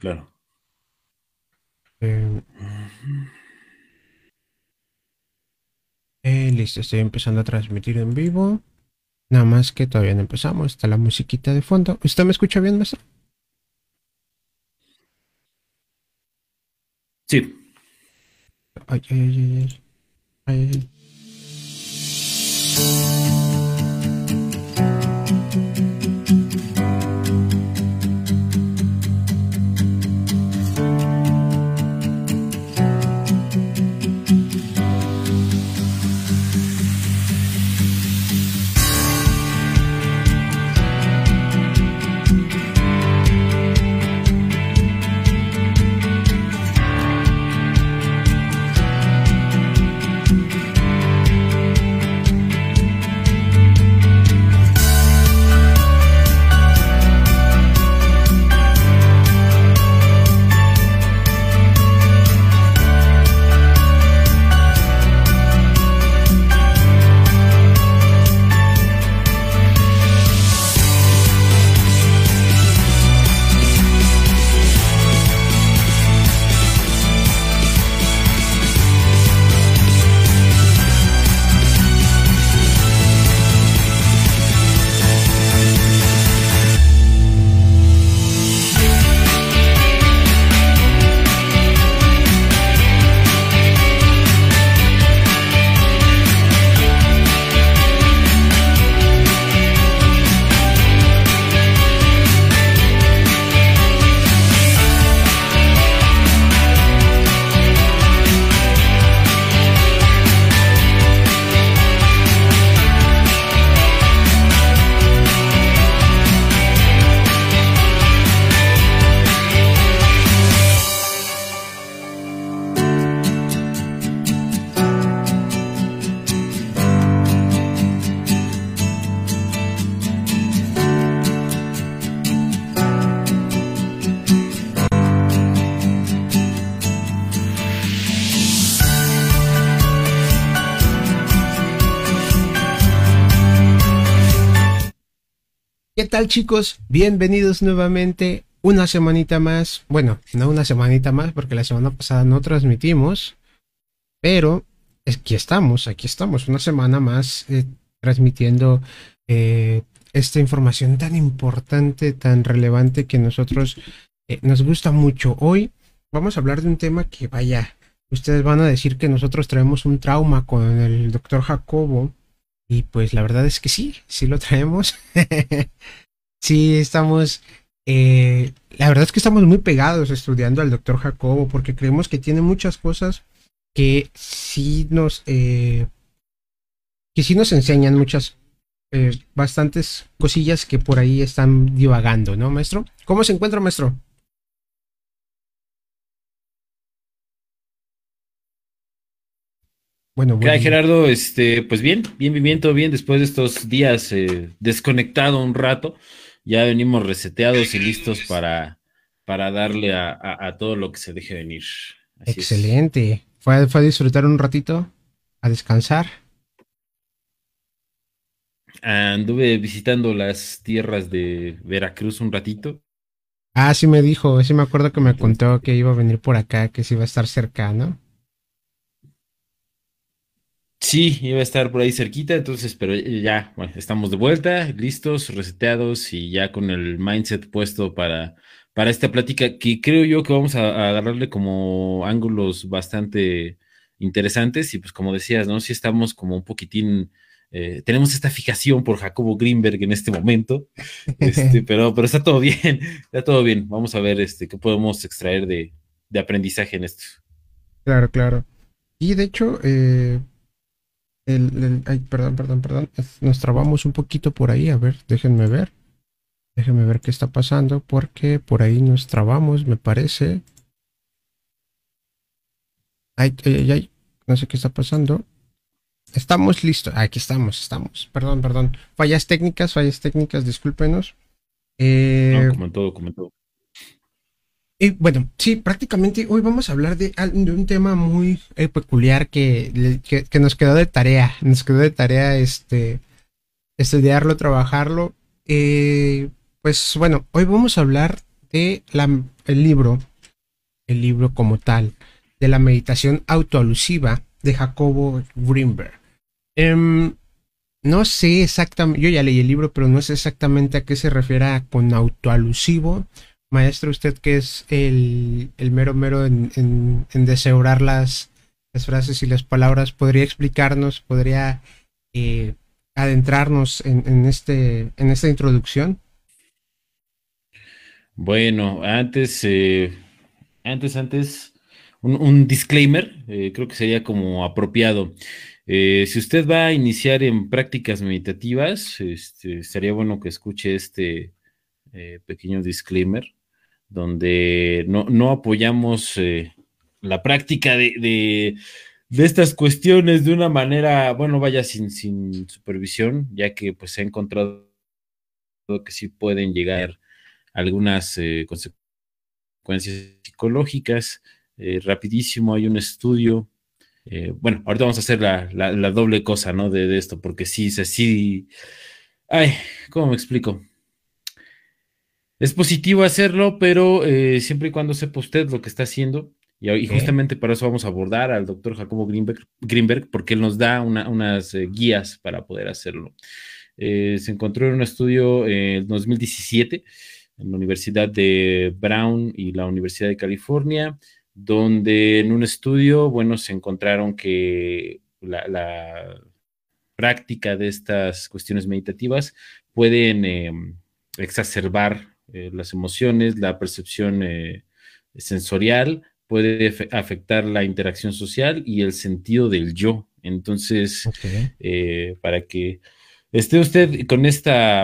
Claro. Eh, eh, listo, estoy empezando a transmitir en vivo. Nada más que todavía no empezamos. Está la musiquita de fondo. ¿Usted me escucha bien, maestro? Sí. Ay, ay, ay, ay. ay, ay. Chicos? Bienvenidos nuevamente una semanita más. Bueno, no una semanita más porque la semana pasada no transmitimos. Pero aquí estamos, aquí estamos, una semana más eh, transmitiendo eh, esta información tan importante, tan relevante que nosotros eh, nos gusta mucho. Hoy vamos a hablar de un tema que vaya, ustedes van a decir que nosotros traemos un trauma con el doctor Jacobo. Y pues la verdad es que sí, sí lo traemos. sí, estamos... eh, la verdad es que estamos muy pegados estudiando al doctor Jacobo porque creemos que tiene muchas cosas que sí nos... eh, que sí nos enseñan muchas... eh, bastantes cosillas que por ahí están divagando, ¿no, maestro? ¿Cómo se encuentra, maestro? Bueno, ¿Qué hay, bueno. Gerardo? Este, pues bien, bien, bien, bien, todo bien. Después de estos días eh, desconectado un rato, ya venimos reseteados y listos para, para darle a, a- a todo lo que se deje venir. Así es. Excelente. ¿Fue, fue a disfrutar un ratito? ¿A descansar? Anduve visitando las tierras de Veracruz un ratito. Ah, sí me dijo, sí me acuerdo que me contó que iba a venir por acá, que sí iba a estar cerca, ¿no? Sí, iba a estar por ahí cerquita, entonces, pero ya, bueno, estamos de vuelta, listos, reseteados y ya con el mindset puesto para, para esta plática que creo yo que vamos a, a agarrarle como ángulos bastante interesantes y pues como decías, ¿no? Sí estamos como un poquitín, eh, tenemos esta fijación por Jacobo Greenberg en este momento, este, pero, pero está todo bien, está todo bien. Vamos a ver este, qué podemos extraer de, de aprendizaje en esto. Claro, claro. Y de hecho, eh, el, el- ay, perdón, perdón, perdón. Nos trabamos un poquito por ahí. A ver, déjenme ver. Déjenme ver qué está pasando, porque por ahí nos trabamos, me parece. Ay, ay, ay, ay, no sé qué está pasando. Estamos listos. Aquí estamos, estamos. Perdón, perdón. Fallas técnicas, fallas técnicas, discúlpenos. Eh, ¿no? Como en todo, como en todo. Y bueno, sí, prácticamente hoy vamos a hablar de, de un tema muy eh, peculiar que, que nos quedó de tarea. Nos quedó de tarea este, estudiarlo, trabajarlo. Eh, pues bueno, hoy vamos a hablar de la, el libro, el libro como tal, de la meditación autoalusiva de Jacobo Greenberg. Em, no sé exactamente, yo ya leí el libro, pero no sé exactamente a qué se refiere con autoalusivo. Maestro, usted que es el, mero mero en, en, las, frases y las palabras, ¿podría explicarnos, podría eh, adentrarnos en, este, en esta introducción? Bueno, antes, eh, antes, antes, un, disclaimer, eh, creo que sería como apropiado. Si usted va a iniciar en prácticas meditativas, este, sería bueno que escuche este pequeño disclaimer, donde no, apoyamos la práctica de, estas cuestiones de una manera, bueno, vaya sin, sin supervisión, ya que pues se ha encontrado que sí pueden llegar algunas eh, consecuencias psicológicas. Eh, rapidísimo, hay un estudio. Eh, bueno, ahorita vamos a hacer la, doble cosa, ¿no? De, esto, porque sí, así. Ay, ¿cómo me explico? Es positivo hacerlo, pero siempre y cuando sepa usted lo que está haciendo, y, justamente para eso vamos a abordar al doctor Jacobo Greenberg, Greenberg porque él nos da unas guías para poder hacerlo. se encontró en un estudio en 2017 en la Universidad de Brown y la Universidad de California, donde en un estudio, bueno, se encontraron que la, práctica de estas cuestiones meditativas pueden em, exacerbar eh, las emociones, la percepción eh, sensorial, puede afectar la interacción social y el sentido del yo. Entonces, eh, para que esté usted con esta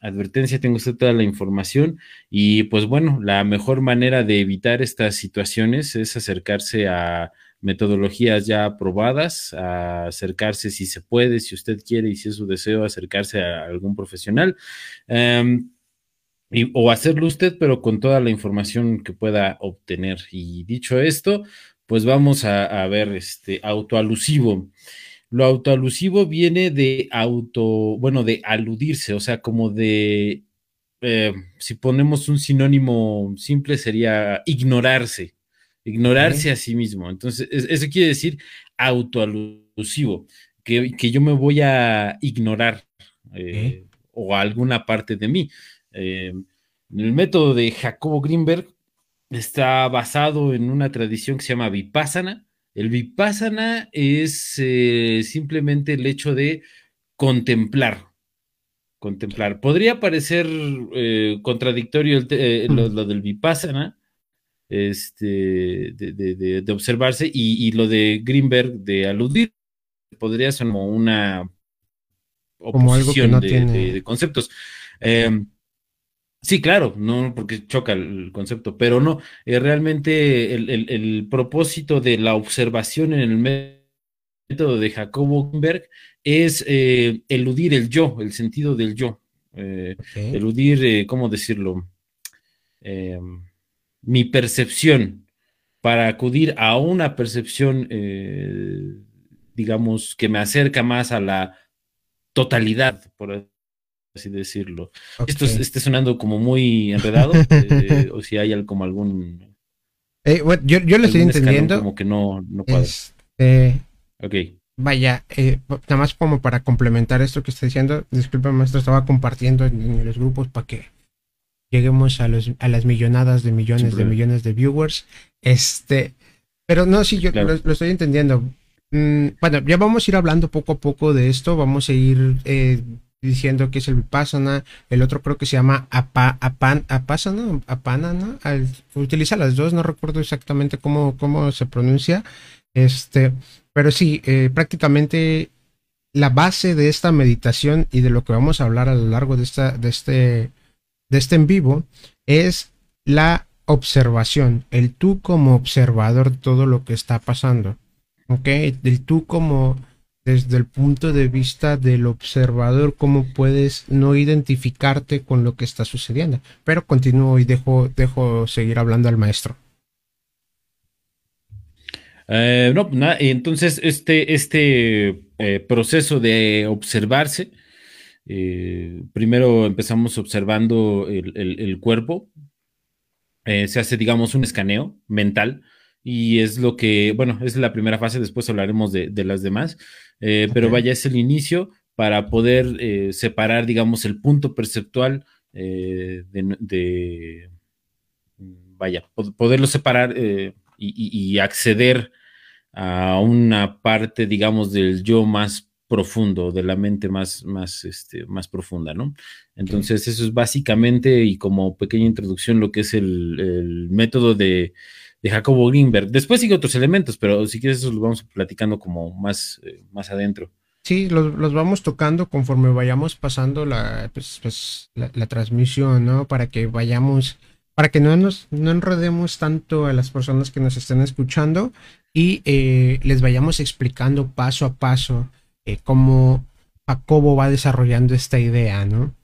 advertencia, tengo usted toda la información y pues bueno, la mejor manera de evitar estas situaciones es acercarse a metodologías ya aprobadas, a acercarse si se puede, si usted quiere y si es su deseo, acercarse a algún profesional. Em, o hacerlo usted, pero con toda la información que pueda obtener. Y dicho esto, pues vamos a, a ver este autoalusivo. Lo autoalusivo viene de auto, bueno, de aludirse, o sea, como de, eh, si ponemos un sinónimo simple, sería ignorarse, ignorarse a sí mismo. Entonces, eso quiere decir autoalusivo, que, que, yo me voy a ignorar eh, o alguna parte de mí. Eh, el método de Jacobo Greenberg está basado en una tradición que se llama Vipassana, el vipassana es eh, simplemente el hecho de contemplar. Contemplar. Podría parecer eh, contradictorio eh, lo, del vipassana, este, de, observarse, y, lo de Greenberg de aludir. Podría ser como una oposición de, conceptos. Sí, claro, no porque choca el concepto, pero no, eh, realmente el, propósito de la observación en el método de Jacobo Greenberg es eh, eludir el yo, el sentido del yo, eh, eludir, ¿cómo decirlo? Mi percepción para acudir a una percepción, digamos, que me acerca más a la totalidad, por así decirlo. Esto esté sonando como muy enredado, eh, o si hay como algún... Eh, yo, yo lo estoy entendiendo. Como que no, no cuadra. Este, ok. Vaya, eh, nada más como para complementar esto que está diciendo, disculpa maestro, estaba compartiendo en, los grupos para que lleguemos a, los, a las millonadas de millones de millones de viewers. Este, pero no, sí, yo lo, estoy entendiendo. Mm, bueno, ya vamos a ir hablando poco a poco de esto, vamos a ir eh, diciendo que es el Vipassana, el otro creo que se llama Apa, Apan, Apasana, Apana, ¿no? utiliza las dos, no recuerdo exactamente cómo, cómo se pronuncia, este, pero sí, eh, prácticamente la base de esta meditación y de lo que vamos a hablar a lo largo de, esta, de, este, de este en vivo es la observación, el tú como observador de todo lo que está pasando, ¿ok? El tú como desde el punto de vista del observador, cómo puedes no identificarte con lo que está sucediendo. Pero continúo y dejo, dejo seguir hablando al maestro. Eh, no, nada, entonces este, este eh, proceso de observarse, eh, primero empezamos observando el, cuerpo, se hace, digamos, un escaneo mental y es lo que, bueno, es la primera fase, después hablaremos de, las demás, pero vaya, es el inicio para poder separar, digamos, el punto perceptual de, vaya, poderlo separar y, acceder a una parte, digamos, del yo más profundo, de la mente más, más, este, más profunda, ¿no? Entonces, eso es básicamente y como pequeña introducción lo que es el, método de, Jacobo Greenberg. Después sigue otros elementos, pero si quieres eso lo vamos platicando como más, eh, más adentro. Sí, los, vamos tocando conforme vayamos pasando la, pues, pues, la, transmisión, ¿no? Para que vayamos para que no nos no enredemos tanto a las personas que nos estén escuchando y eh, les vayamos explicando paso a paso eh, cómo Jacobo va desarrollando esta idea, ¿no?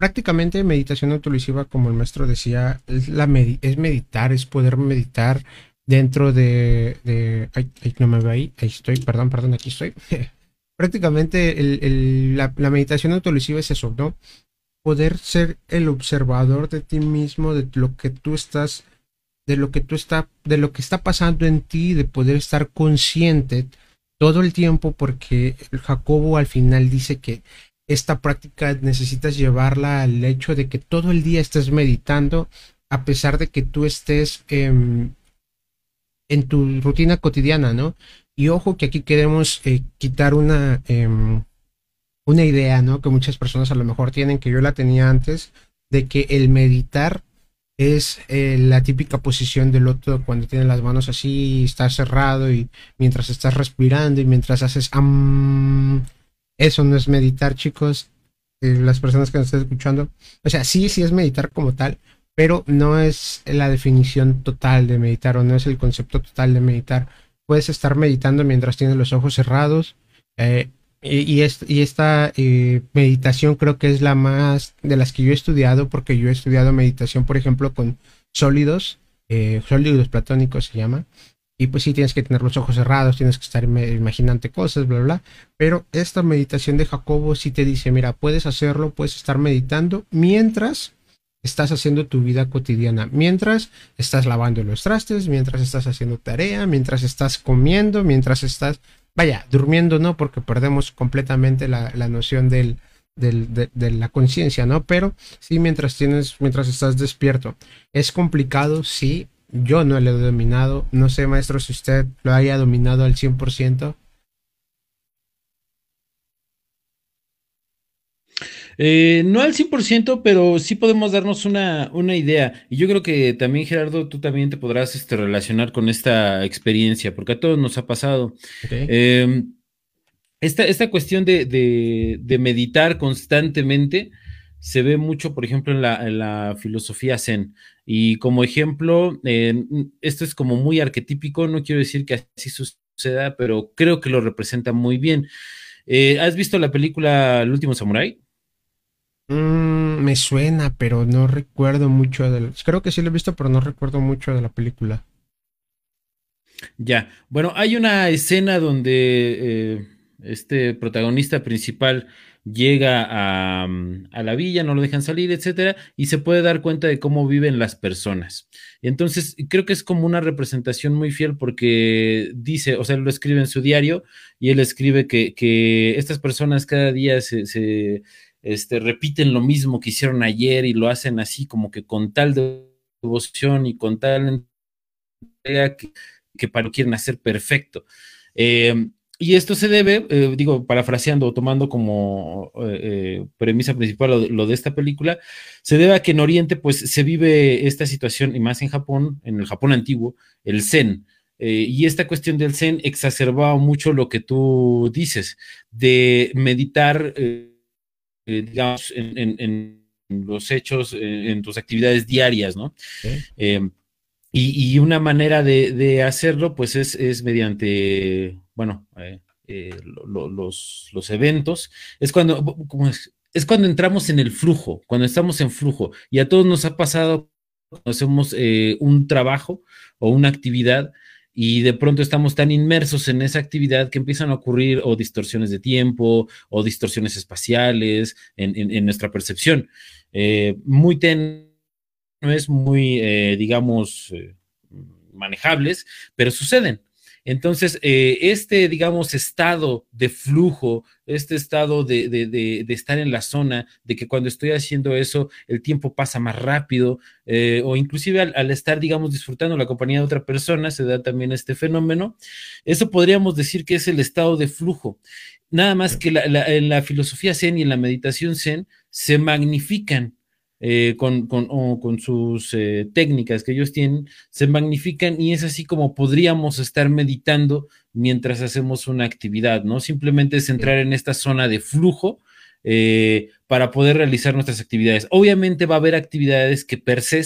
Prácticamente meditación autolesiva, como el maestro decía, es, meditar, es poder meditar dentro de... de ay, no me veo ahí, ahí estoy, perdón, perdón, aquí estoy. Prácticamente la, la meditación autolesiva es eso, ¿no? poder ser el observador de ti mismo, de lo que tú estás, de lo que tú está, de lo que está pasando en ti, de poder estar consciente todo el tiempo, porque Jacobo al final dice que esta práctica necesitas llevarla al hecho de que todo el día estés meditando, a pesar de que tú estés en tu rutina cotidiana, ¿no? Y ojo que aquí queremos eh, quitar una, em, una idea, ¿no? Que muchas personas a lo mejor tienen, que yo la tenía antes, de que el meditar es eh, la típica posición del otro cuando tiene las manos así, está cerrado y mientras estás respirando y mientras haces eso no es meditar, chicos. Eh, las personas que nos están escuchando, o sea, sí, sí es meditar como tal, pero no es la definición total de meditar o no es el concepto total de meditar. Puedes estar meditando mientras tienes los ojos cerrados, eh, y, esta eh, meditación creo que es la más de las que yo he estudiado, porque yo he estudiado meditación, por ejemplo, con sólidos, sólidos platónicos se llama. Y pues sí, tienes que tener los ojos cerrados, tienes que estar imaginando cosas, bla, bla. Pero esta meditación de Jacobo sí te dice, mira, puedes hacerlo, puedes estar meditando mientras estás haciendo tu vida cotidiana, mientras estás lavando los trastes, mientras estás haciendo tarea, mientras estás comiendo, mientras estás vaya, durmiendo no, porque perdemos completamente la, noción del, de, la conciencia, ¿no? Pero sí mientras tienes, mientras estás despierto. Es complicado, sí, yo no lo he dominado, no sé, maestro, si usted lo haya dominado al 100%. Eh, no al 100%, pero sí podemos darnos una, idea. Y yo creo que también, Gerardo, tú también te podrás este, relacionar con esta experiencia, porque a todos nos ha pasado. Em, esta, cuestión de, meditar constantemente se ve mucho, por ejemplo, en la, filosofía zen. Y como ejemplo, esto es como muy arquetípico, no quiero decir que así suceda, pero creo que lo representa muy bien. Eh, ¿Has visto la película El último samurái? Mm, me suena, pero no recuerdo mucho de... Creo que sí lo he visto, pero no recuerdo mucho de la película. Ya, bueno, hay una escena donde eh, este protagonista principal llega a, mm, a, la villa, no lo dejan salir, etcétera, y se puede dar cuenta de cómo viven las personas. Entonces, creo que es como una representación muy fiel porque dice, o sea, lo escribe en su diario y él escribe que, que estas personas cada día se, este, repiten lo mismo que hicieron ayer y lo hacen así como que con tal devoción y con tal entrega que, que para quieren hacer perfecto. Eh, y esto se debe, eh, digo, parafraseando o tomando como eh, premisa principal lo, de esta película, se debe a que en Oriente pues se vive esta situación, y más en Japón, en el Japón antiguo, el Zen. y esta cuestión del Zen exacerbaba mucho lo que tú dices, de meditar eh, digamos, en, los hechos, eh, en, tus actividades diarias, ¿no? Em, y, una manera de, hacerlo, pues es, mediante, bueno, eh, los, los, eventos. Es cuando, es? cuando entramos en el flujo, cuando estamos en flujo. Y a todos nos ha pasado hacemos un trabajo o una actividad y de pronto estamos tan inmersos en esa actividad que empiezan a ocurrir o distorsiones de tiempo o distorsiones espaciales en, nuestra percepción. Eh, muy ten es muy, eh, digamos, eh, manejables, pero suceden. Entonces, eh, este, digamos, estado de flujo, este estado de, estar en la zona, de que cuando estoy haciendo eso, el tiempo pasa más rápido, o inclusive al, estar, digamos, disfrutando la compañía de otra persona, se da también este fenómeno. Eso podríamos decir que es el estado de flujo. Nada más que en la filosofía zen y en la meditación zen se magnifican eh, con, con, sus eh, técnicas que ellos tienen, se magnifican y es así como podríamos estar meditando mientras hacemos una actividad, ¿no? Simplemente es entrar en esta zona de flujo eh, para poder realizar nuestras actividades. Obviamente va a haber actividades que per se,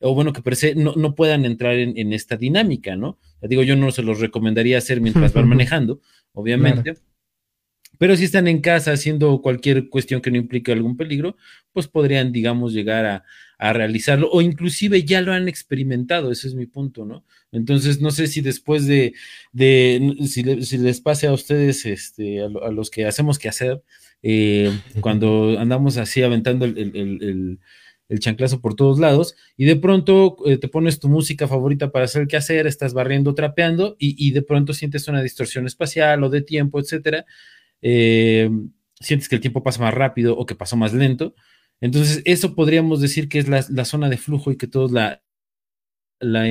o bueno, que per se no, no puedan entrar en, esta dinámica, ¿no? digo, yo no se los recomendaría hacer mientras van manejando, obviamente. Pero si están en casa haciendo cualquier cuestión que no implique algún peligro, pues podrían, digamos, llegar a, realizarlo o inclusive ya lo han experimentado, ese es mi punto, ¿no? Entonces, no sé si después de, si, les pase a ustedes, este, a, los que hacemos que hacer, eh, cuando andamos así aventando el, chanclazo por todos lados y de pronto eh, te pones tu música favorita para hacer el hacer, estás barriendo, trapeando y, y de pronto sientes una distorsión espacial o de tiempo, etcétera eh, sientes que el tiempo pasa más rápido o que pasó más lento. Entonces, eso podríamos decir que es la, zona de flujo y que todos la, la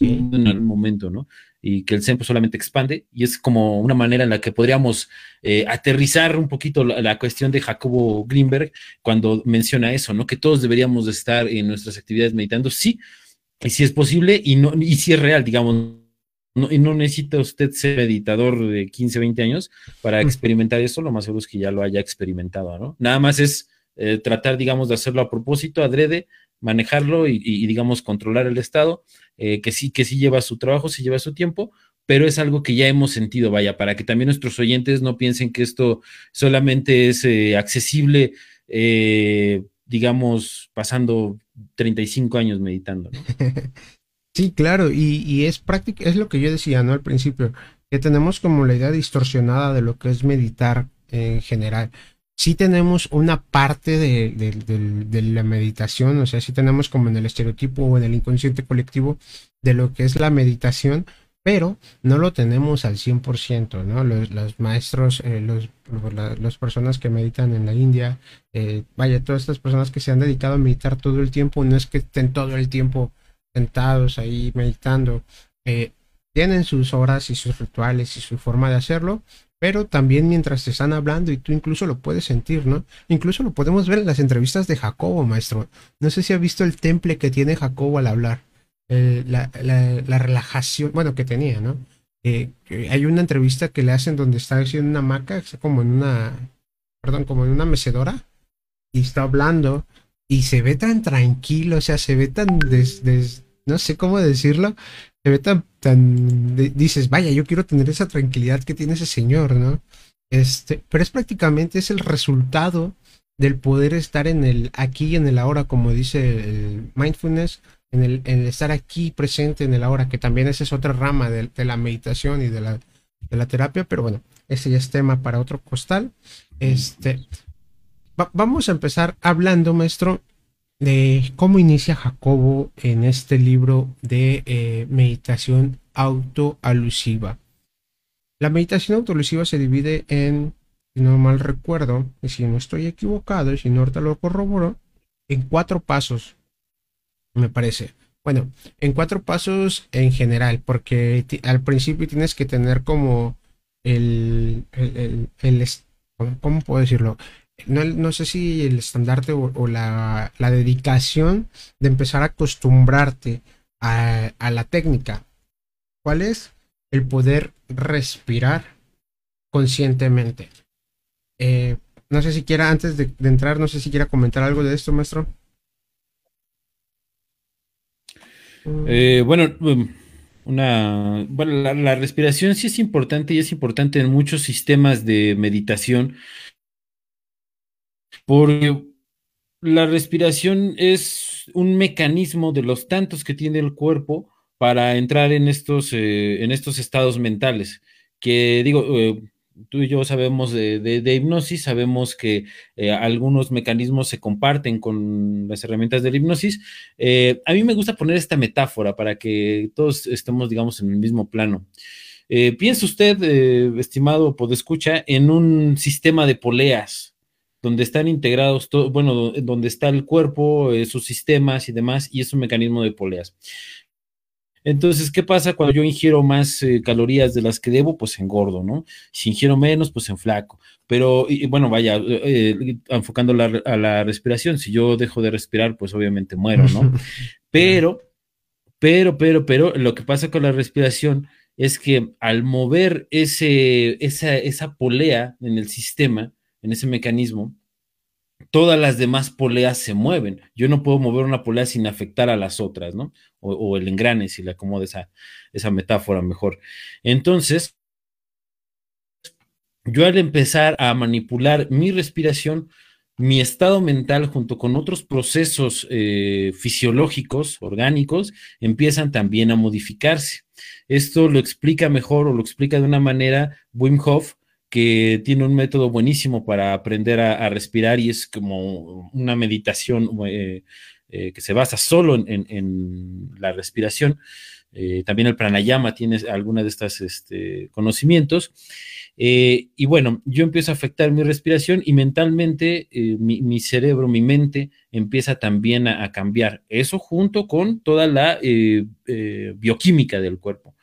en el momento, ¿no? Y que el tiempo solamente expande y es como una manera en la que podríamos eh, aterrizar un poquito la, cuestión de Jacobo Greenberg cuando menciona eso, ¿no? Que todos deberíamos de estar en nuestras actividades meditando, sí, y si es posible y, no, y si es real, digamos, no, y no necesita usted ser editador de 15, 20 años para experimentar eso, lo más seguro es que ya lo haya experimentado, ¿no? Nada más es eh, tratar, digamos, de hacerlo a propósito, adrede, manejarlo y, digamos, controlar el estado, eh, que sí, que sí lleva su trabajo, sí lleva su tiempo, pero es algo que ya hemos sentido, vaya, para que también nuestros oyentes no piensen que esto solamente es eh, accesible, digamos, pasando 35 años meditando, ¿no? Sí, claro, y, es práctico, es lo que yo decía, ¿no? Al principio, que tenemos como la idea distorsionada de lo que es meditar en general. Sí tenemos una parte de, la meditación, o sea, sí tenemos como en el estereotipo o en el inconsciente colectivo de lo que es la meditación, pero no lo tenemos al 100%, ¿no? Los, maestros, eh, los, personas que meditan en la India, eh, vaya, todas estas personas que se han dedicado a meditar todo el tiempo, no es que estén todo el tiempo sentados ahí meditando, eh, tienen sus horas y sus rituales y su forma de hacerlo, pero también mientras te están hablando y tú incluso lo puedes sentir, ¿no? Incluso lo podemos ver en las entrevistas de Jacobo, maestro. No sé si ha visto el temple que tiene Jacobo al hablar, eh, la, relajación, bueno, que tenía, ¿no? Eh, hay una entrevista que le hacen donde está haciendo una hamaca, como en una, perdón, como en una mecedora, y está hablando, y se ve tan tranquilo, o sea, se ve tan des, no sé cómo decirlo, se ve tan, tan, dices, vaya, yo quiero tener esa tranquilidad que tiene ese señor, ¿no? Este, pero es prácticamente es el resultado del poder estar en el aquí y en el ahora, como dice el mindfulness, en el, estar aquí presente en el ahora, que también esa es otra rama de, la meditación y de la, de la terapia, pero bueno, ese ya es tema para otro costal. Este, vamos a empezar hablando, maestro, de cómo inicia Jacobo en este libro de eh, meditación autoalusiva. La meditación autoalusiva se divide en, si no mal recuerdo, y si no estoy equivocado, y si no ahorita lo corroboro, en cuatro pasos, me parece. Bueno, en cuatro pasos en general, porque al principio tienes que tener como el, el, el ¿cómo puedo decirlo? No, sé si el estandarte o, la, dedicación de empezar a acostumbrarte a, la técnica. ¿Cuál es? El poder respirar conscientemente. Eh, no sé si quiera, antes de, entrar, no sé si quiera comentar algo de esto, maestro. Eh, bueno, um, una, bueno la, la, respiración sí es importante y es importante en muchos sistemas de meditación porque la respiración es un mecanismo de los tantos que tiene el cuerpo para entrar en estos, eh, en estos estados mentales, que digo, eh, tú y yo sabemos de, hipnosis, sabemos que eh, algunos mecanismos se comparten con las herramientas de la hipnosis. A mí me gusta poner esta metáfora para que todos estemos, digamos, en el mismo plano. Piensa usted, estimado podescucha, en un sistema de poleas, donde están integrados, bueno, donde está el cuerpo, sus sistemas y demás, y es un mecanismo de poleas. Entonces, ¿qué pasa cuando yo ingiero más eh, calorías de las que debo? Pues engordo, ¿no? Si ingiero menos, pues en flaco. Pero, y, bueno, vaya, eh, enfocando a la respiración, si yo dejo de respirar, pues obviamente muero, ¿no? Pero, pero, pero, pero, lo que pasa con la respiración es que al mover ese, esa, esa polea en el sistema, en ese mecanismo, todas las demás poleas se mueven. Yo no puedo mover una polea sin afectar a las otras, ¿no? O, el engrane, si le acomodo esa, esa metáfora mejor. Entonces, yo al empezar a manipular mi respiración, mi estado mental junto con otros procesos eh, fisiológicos, orgánicos, empiezan también a modificarse. Esto lo explica mejor o lo explica de una manera Wim Hof que tiene un método buenísimo para aprender a, respirar y es como una meditación eh, eh, que se basa solo en, la respiración. Eh, también el pranayama tiene alguna de estos este, conocimientos. y bueno, yo empiezo a afectar mi respiración y mentalmente mi, cerebro, mi mente empieza también a cambiar. Eso junto con toda la bioquímica del cuerpo.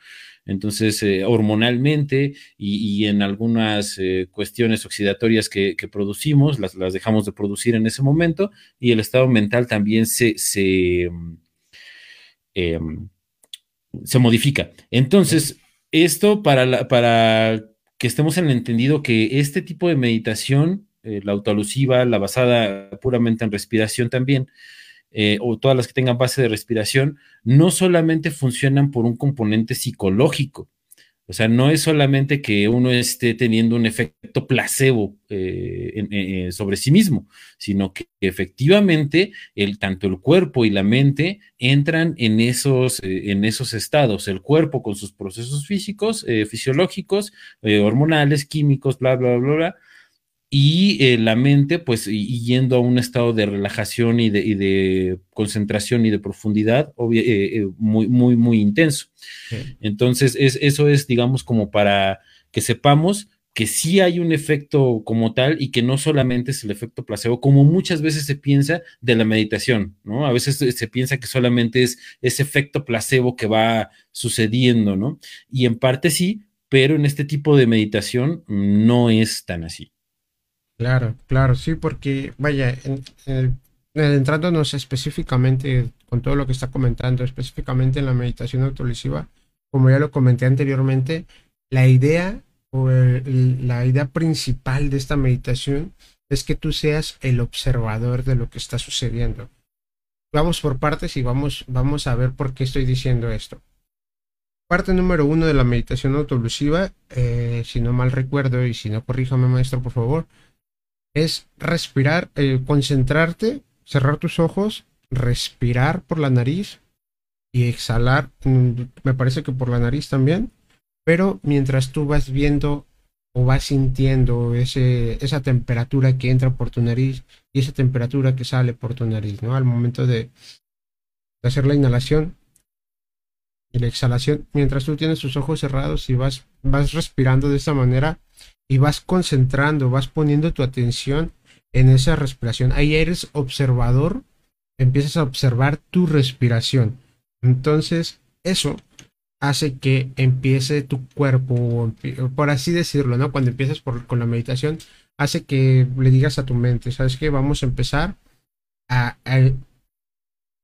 Entonces, eh, hormonalmente y, en algunas eh, cuestiones oxidatorias que, producimos, las, dejamos de producir en ese momento y el estado mental también se, se, em, se modifica. Entonces, esto para, para que estemos en entendido que este tipo de meditación, eh, la autoalusiva, la basada puramente en respiración también, eh, o todas las que tengan base de respiración, no solamente funcionan por un componente psicológico. O sea, no es solamente que uno esté teniendo un efecto placebo eh, eh, sobre sí mismo, sino que efectivamente el, tanto el cuerpo y la mente entran en esos, en esos estados. El cuerpo con sus procesos físicos, fisiológicos, hormonales, químicos, bla, bla, bla, bla, y eh, la mente, pues, yendo a un estado de relajación y de, concentración y de profundidad eh, eh, muy, muy, muy intenso. Entonces, es, eso es, digamos, como para que sepamos que sí hay un efecto como tal y que no solamente es el efecto placebo, como muchas veces se piensa de la meditación, ¿no? A veces se piensa que solamente es ese efecto placebo que va sucediendo, ¿no? Y en parte sí, pero en este tipo de meditación no es tan así. Claro, claro, sí, porque vaya, en, entrándonos específicamente con todo lo que está comentando, específicamente en la meditación autolesiva, como ya lo comenté anteriormente, la idea o la idea principal de esta meditación es que tú seas el observador de lo que está sucediendo. Vamos por partes y vamos, vamos a ver por qué estoy diciendo esto. Parte número uno de la meditación autolusiva, eh, si no mal recuerdo y si no corríjame maestro por favor, es respirar, eh, concentrarte, cerrar tus ojos, respirar por la nariz y exhalar, mm, me parece que por la nariz también, pero mientras tú vas viendo o vas sintiendo ese, esa temperatura que entra por tu nariz y esa temperatura que sale por tu nariz, ¿no? Al momento de, hacer la inhalación y la exhalación, mientras tú tienes tus ojos cerrados y vas, vas respirando de esa manera, y vas concentrando, vas poniendo tu atención en esa respiración. Ahí eres observador, empiezas a observar tu respiración. Entonces, eso hace que empiece tu cuerpo, por así decirlo, ¿no? Cuando empiezas con la meditación, hace que le digas a tu mente, ¿sabes qué? Vamos a empezar a,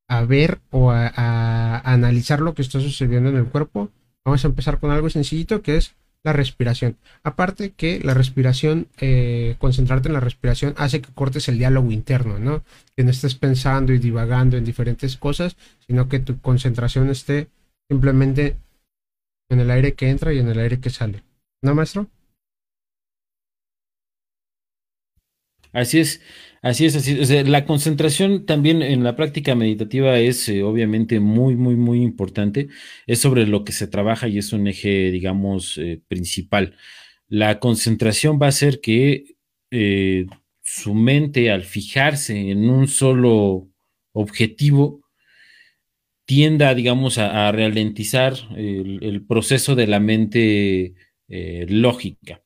a, ver o a, a analizar lo que está sucediendo en el cuerpo. Vamos a empezar con algo sencillito que es la respiración. Aparte que la respiración, eh, concentrarte en la respiración hace que cortes el diálogo interno, ¿no? Que no estés pensando y divagando en diferentes cosas, sino que tu concentración esté simplemente en el aire que entra y en el aire que sale. ¿No, maestro? Así es. Así es, así es. la concentración también en la práctica meditativa es eh, obviamente muy, muy, muy importante. Es sobre lo que se trabaja y es un eje, digamos, eh, principal. la concentración va a hacer que eh, su mente, al fijarse en un solo objetivo, tienda, digamos, a, ralentizar el, proceso de la mente lógica.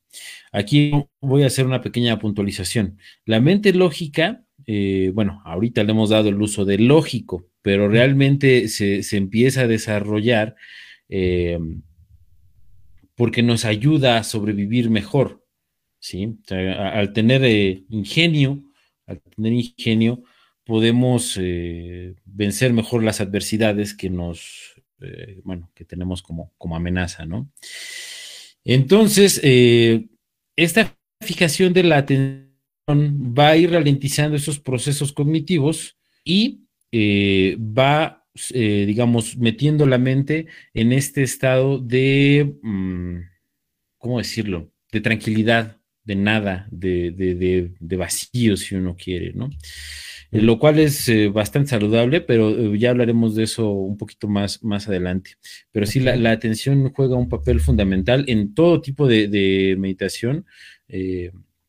Aquí voy a hacer una pequeña puntualización. La mente lógica, eh, bueno, ahorita le hemos dado el uso de lógico, pero realmente se, empieza a desarrollar porque nos ayuda a sobrevivir mejor, ¿sí? al tener eh, ingenio, al tener ingenio, podemos eh, vencer mejor las adversidades que nos, eh, bueno, que tenemos como, como amenaza, ¿no? Entonces, esta fijación de la atención va a ir ralentizando esos procesos cognitivos y va eh, digamos, metiendo la mente en este estado de, mm, ¿cómo decirlo? De tranquilidad, de nada, de, vacío, si uno quiere, ¿no? Eh, lo cual es eh, bastante saludable, pero ya hablaremos de eso un poquito más, más adelante. Pero sí, la, atención juega un papel fundamental en todo tipo de, meditación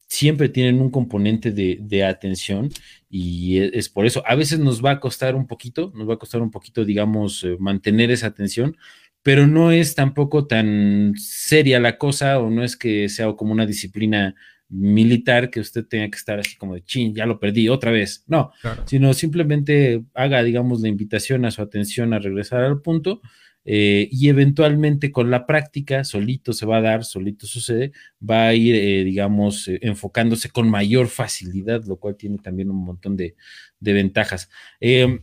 siempre tienen un componente de, atención y e, es, por eso. A veces nos va a costar un poquito, nos va a costar un poquito, digamos, eh, mantener esa atención, pero no es tampoco tan seria la cosa o no es que sea como una disciplina militar que usted tenga que estar así como de chin, ya lo perdí otra vez. No, sino simplemente haga, digamos, la invitación a su atención a regresar al punto eh, y eventualmente con la práctica, solito se va a dar, solito sucede, va a ir, eh, digamos, eh, enfocándose con mayor facilidad, lo cual tiene también un montón de, ventajas. Em,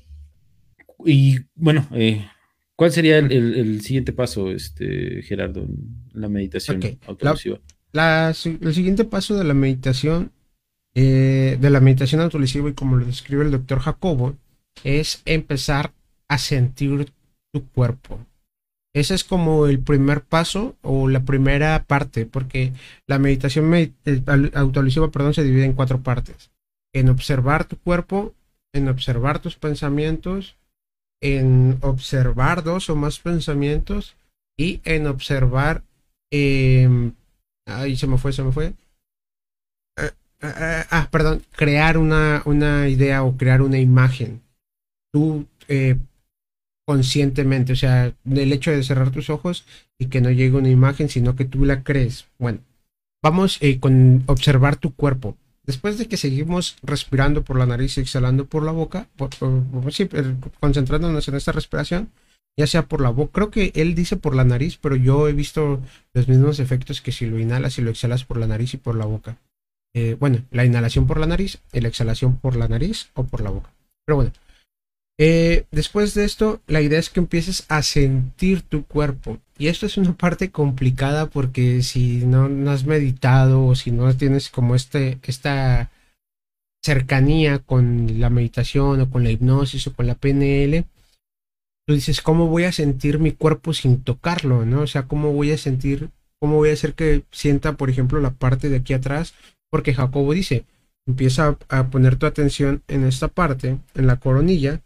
y bueno, ¿cuál sería el, siguiente paso, este, Gerardo, en la meditación autolesiva? El siguiente paso de la meditación, de la meditación autolesiva, y como lo describe el doctor Jacobo, es empezar a sentir tu cuerpo. Ese es como el primer paso o la primera parte, porque la meditación eh, autolesiva perdón, se divide en cuatro partes. En observar tu cuerpo, en observar tus pensamientos, en observar dos o más pensamientos y en observar... Eh, ahí se me fue, se me fue. Eh, eh, ah, perdón, crear una, una, idea o crear una imagen. Tú conscientemente, o sea, el hecho de cerrar tus ojos y que no llegue una imagen, sino que tú la crees. Bueno, vamos eh, con observar tu cuerpo. Después de que seguimos respirando por la nariz y exhalando por la boca, concentrándonos en esta respiración, ya sea por la boca, creo que él dice por la nariz, pero yo he visto los mismos efectos que si lo inhalas y lo exhalas por la nariz y por la boca. Eh, bueno, la inhalación por la nariz y la exhalación por la nariz o por la boca. Pero bueno, eh, después de esto, la idea es que empieces a sentir tu cuerpo. Y esto es una parte complicada porque si no, has meditado o si no tienes como este, esta cercanía con la meditación o con la hipnosis o con la PNL, tú dices, ¿cómo voy a sentir mi cuerpo sin tocarlo? ¿no? O sea, ¿cómo voy a sentir, cómo voy a hacer que sienta, por ejemplo, la parte de aquí atrás? Porque Jacobo dice, empieza a poner tu atención en esta parte, en la coronilla,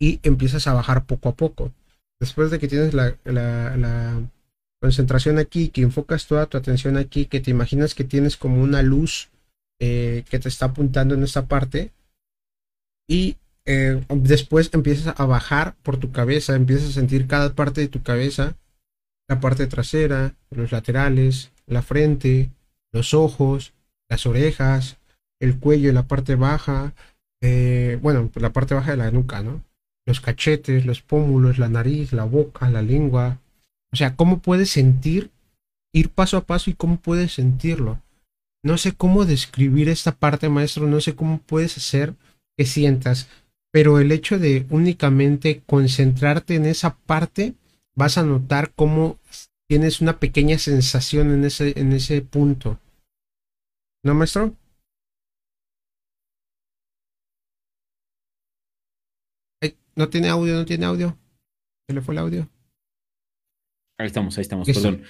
y empiezas a bajar poco a poco. Después de que tienes la, concentración aquí, que enfocas toda tu atención aquí, que te imaginas que tienes como una luz eh, que te está apuntando en esta parte, y eh, después empiezas a bajar por tu cabeza, empiezas a sentir cada parte de tu cabeza, la parte trasera, los laterales, la frente, los ojos, las orejas, el cuello, la parte baja, eh, bueno, la parte baja de la nuca, ¿no? los cachetes, los pómulos, la nariz, la boca, la lengua. O sea, ¿cómo puedes sentir, ir paso a paso y cómo puedes sentirlo? No sé cómo describir esta parte, maestro, no sé cómo puedes hacer que sientas, pero el hecho de únicamente concentrarte en esa parte, vas a notar cómo tienes una pequeña sensación en ese, en ese punto. ¿No, maestro? No tiene audio, no tiene audio. Se le fue el audio. Ahí estamos, ahí estamos, perdón.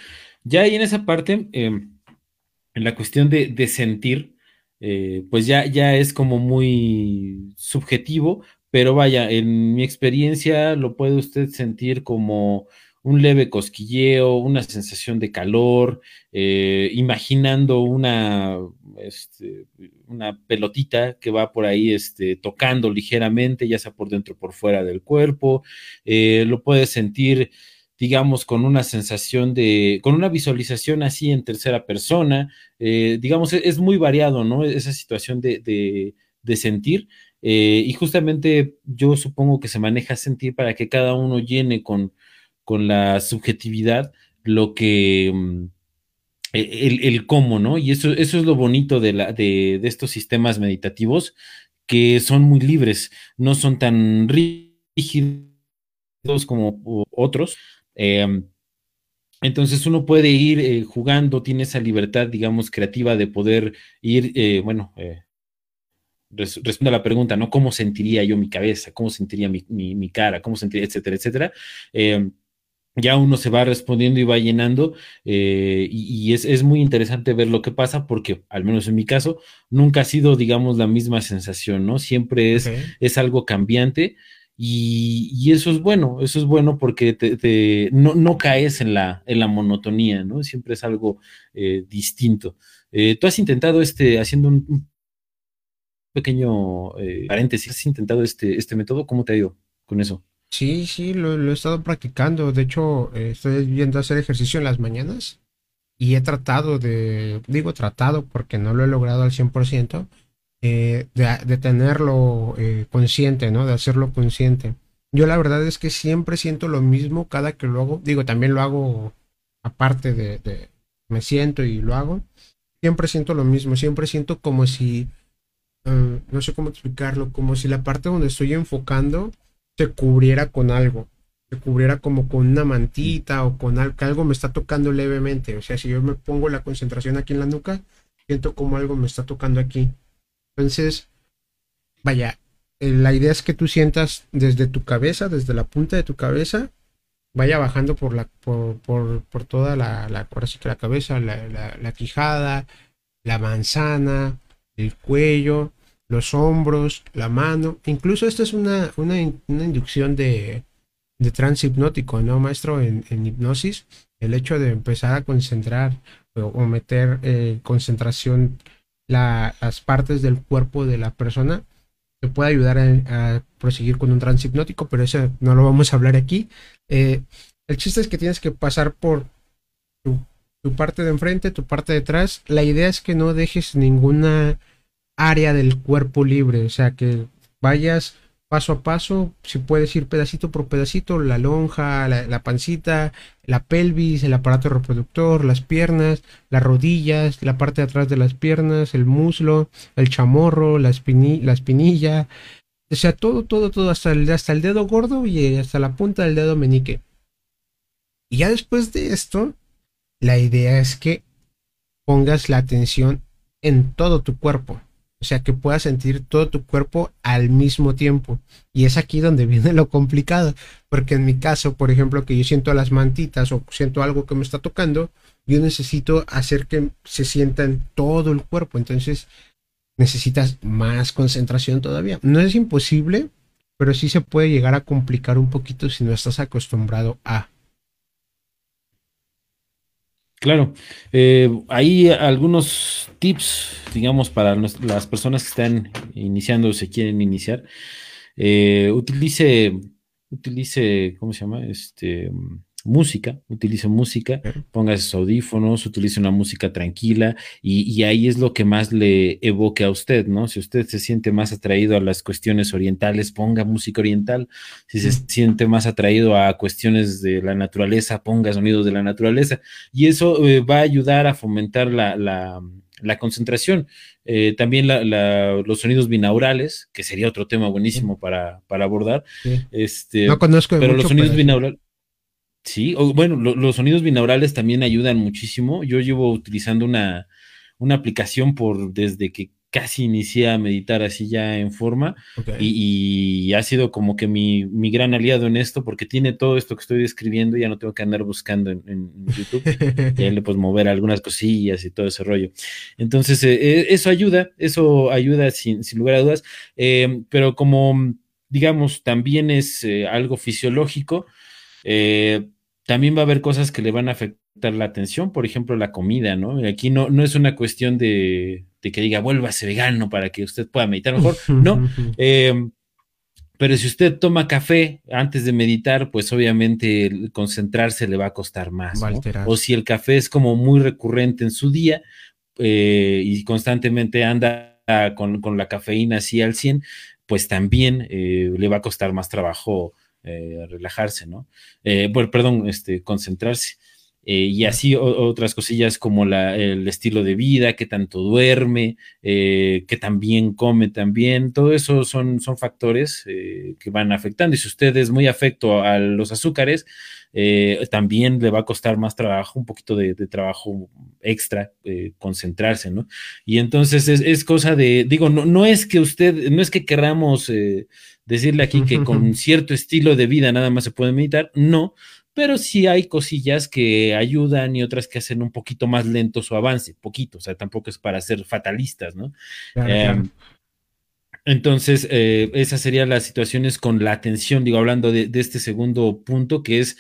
Ya ahí en esa parte, em, en la cuestión de, sentir, eh, pues ya, ya es como muy subjetivo, pero vaya, en mi experiencia lo puede usted sentir como un leve cosquilleo, una sensación de calor, eh, imaginando una, este, una pelotita que va por ahí este, tocando ligeramente, ya sea por dentro o por fuera del cuerpo, eh, lo puedes sentir digamos, con una sensación de, con una visualización así en tercera persona, eh, digamos, es, muy variado, ¿no? Esa situación de, de, sentir. Eh, y justamente yo supongo que se maneja sentir para que cada uno llene con, con la subjetividad lo que mm, e, el, el, cómo, ¿no? Y eso, eso es lo bonito de, la, de, de, estos sistemas meditativos que son muy libres, no son tan rígidos como otros, Em, entonces uno puede ir eh, jugando, tiene esa libertad, digamos, creativa de poder ir, eh, bueno, eh, responde a la pregunta, ¿no? ¿Cómo sentiría yo mi cabeza? ¿Cómo sentiría mi, cara? ¿Cómo sentiría, etcétera, etcétera? Em, ya uno se va respondiendo y va llenando y, es, muy interesante ver lo que pasa porque, al menos en mi caso, nunca ha sido, digamos, la misma sensación, ¿no? Siempre es, es algo cambiante y, eso es bueno, eso es bueno porque te, no, caes en la, monotonía, ¿no? Siempre es algo eh, distinto. Eh, Tú has intentado este, haciendo un, pequeño eh, paréntesis, has intentado este, este método, ¿cómo te ha ido con eso? Sí, sí, lo, he estado practicando. De hecho, estoy viendo hacer ejercicio en las mañanas y he tratado de, digo tratado porque no lo he logrado al 100%, eh, de, tenerlo eh, consciente, ¿no? De hacerlo consciente. Yo la verdad es que siempre siento lo mismo cada que lo hago. Digo, también lo hago aparte de, me siento y lo hago. Siempre siento lo mismo, siempre siento como si, eh, no sé cómo explicarlo, como si la parte donde estoy enfocando se cubriera con algo, se cubriera como con una mantita o con algo, que algo me está tocando levemente. O sea, si yo me pongo la concentración aquí en la nuca, siento como algo me está tocando aquí. Entonces, vaya, eh, la idea es que tú sientas desde tu cabeza, desde la punta de tu cabeza, vaya bajando por la, por, por, toda la, la, la cabeza, la, la, quijada, la manzana, el cuello, los hombros, la mano. Incluso esta es una, una, inducción de, de trance hipnótico, ¿no, maestro? En, hipnosis, el hecho de empezar a concentrar o, meter eh, concentración las partes del cuerpo de la persona te puede ayudar a, proseguir con un trance hipnótico, pero eso no lo vamos a hablar aquí. Eh, el chiste es que tienes que pasar por tu, tu, parte de enfrente, tu parte de atrás. La idea es que no dejes ninguna área del cuerpo libre, o sea, que vayas paso a paso, si puedes ir pedacito por pedacito, la lonja, la, pancita, la pelvis, el aparato reproductor, las piernas, las rodillas, la parte de atrás de las piernas, el muslo, el chamorro, la, espinilla, o sea, todo, todo, todo, hasta el, hasta el dedo gordo y hasta la punta del dedo menique. Y ya después de esto, la idea es que pongas la atención en todo tu cuerpo. O sea, que puedas sentir todo tu cuerpo al mismo tiempo. Y es aquí donde viene lo complicado. Porque en mi caso, por ejemplo, que yo siento las mantitas o siento algo que me está tocando, yo necesito hacer que se sienta en todo el cuerpo. Entonces, necesitas más concentración todavía. No es imposible, pero sí se puede llegar a complicar un poquito si no estás acostumbrado a. Claro, eh, hay algunos tips, digamos, para las personas que están iniciando o se quieren iniciar. Eh, utilice, utilice, ¿cómo se llama? Este, música, utilice música, póngase sus audífonos, utilice una música tranquila y, ahí es lo que más le evoque a usted, ¿no? Si usted se siente más atraído a las cuestiones orientales, ponga música oriental, si se siente más atraído a cuestiones de la naturaleza, ponga sonidos de la naturaleza y eso eh, va a ayudar a fomentar la, la, concentración. Eh, también los sonidos binaurales, que sería otro tema buenísimo para, para abordar. Este, no conozco. Pero los sonidos binaurales Sí, bueno, los sonidos binaurales también ayudan muchísimo. Yo llevo utilizando una, una aplicación por desde que casi inicié a meditar así ya en forma y, ha sido como que mi, mi, gran aliado en esto porque tiene todo esto que estoy describiendo, ya no tengo que andar buscando en, YouTube, ya le puedo mover algunas cosillas y todo ese rollo. Entonces, eh, eh, eso ayuda, eso ayuda sin, sin lugar a dudas, eh, pero como digamos, también es algo fisiológico, eh, también va a haber cosas que le van a afectar la atención, por ejemplo, la comida, ¿no? Aquí no, no es una cuestión de, de que diga, vuélvase vegano para que usted pueda meditar mejor, no. Eh, pero si usted toma café antes de meditar, pues obviamente concentrarse le va a costar más. O si el café es como muy recurrente en su día eh, y constantemente anda con, la cafeína así al 100, pues también eh, le va a costar más trabajo eh, relajarse, ¿no? bueno, perdón, este, concentrarse. Eh, y así otras cosillas como la, el estilo de vida, que tanto duerme, eh, que también come también, todo eso son, son factores eh, que van afectando. Y si usted es muy afecto a los azúcares, también le va a costar más trabajo, un poquito de, trabajo extra, concentrarse, ¿no? Y entonces es, es, cosa de, digo, no, no es que usted, no es que queramos decirle aquí que con cierto estilo de vida nada más se puede meditar, no, pero sí hay cosillas que ayudan y otras que hacen un poquito más lento su avance, poquito, o sea, tampoco es para ser fatalistas, ¿no? Em, entonces, eh, esas serían las situaciones con la atención, digo, hablando de, este segundo punto, que es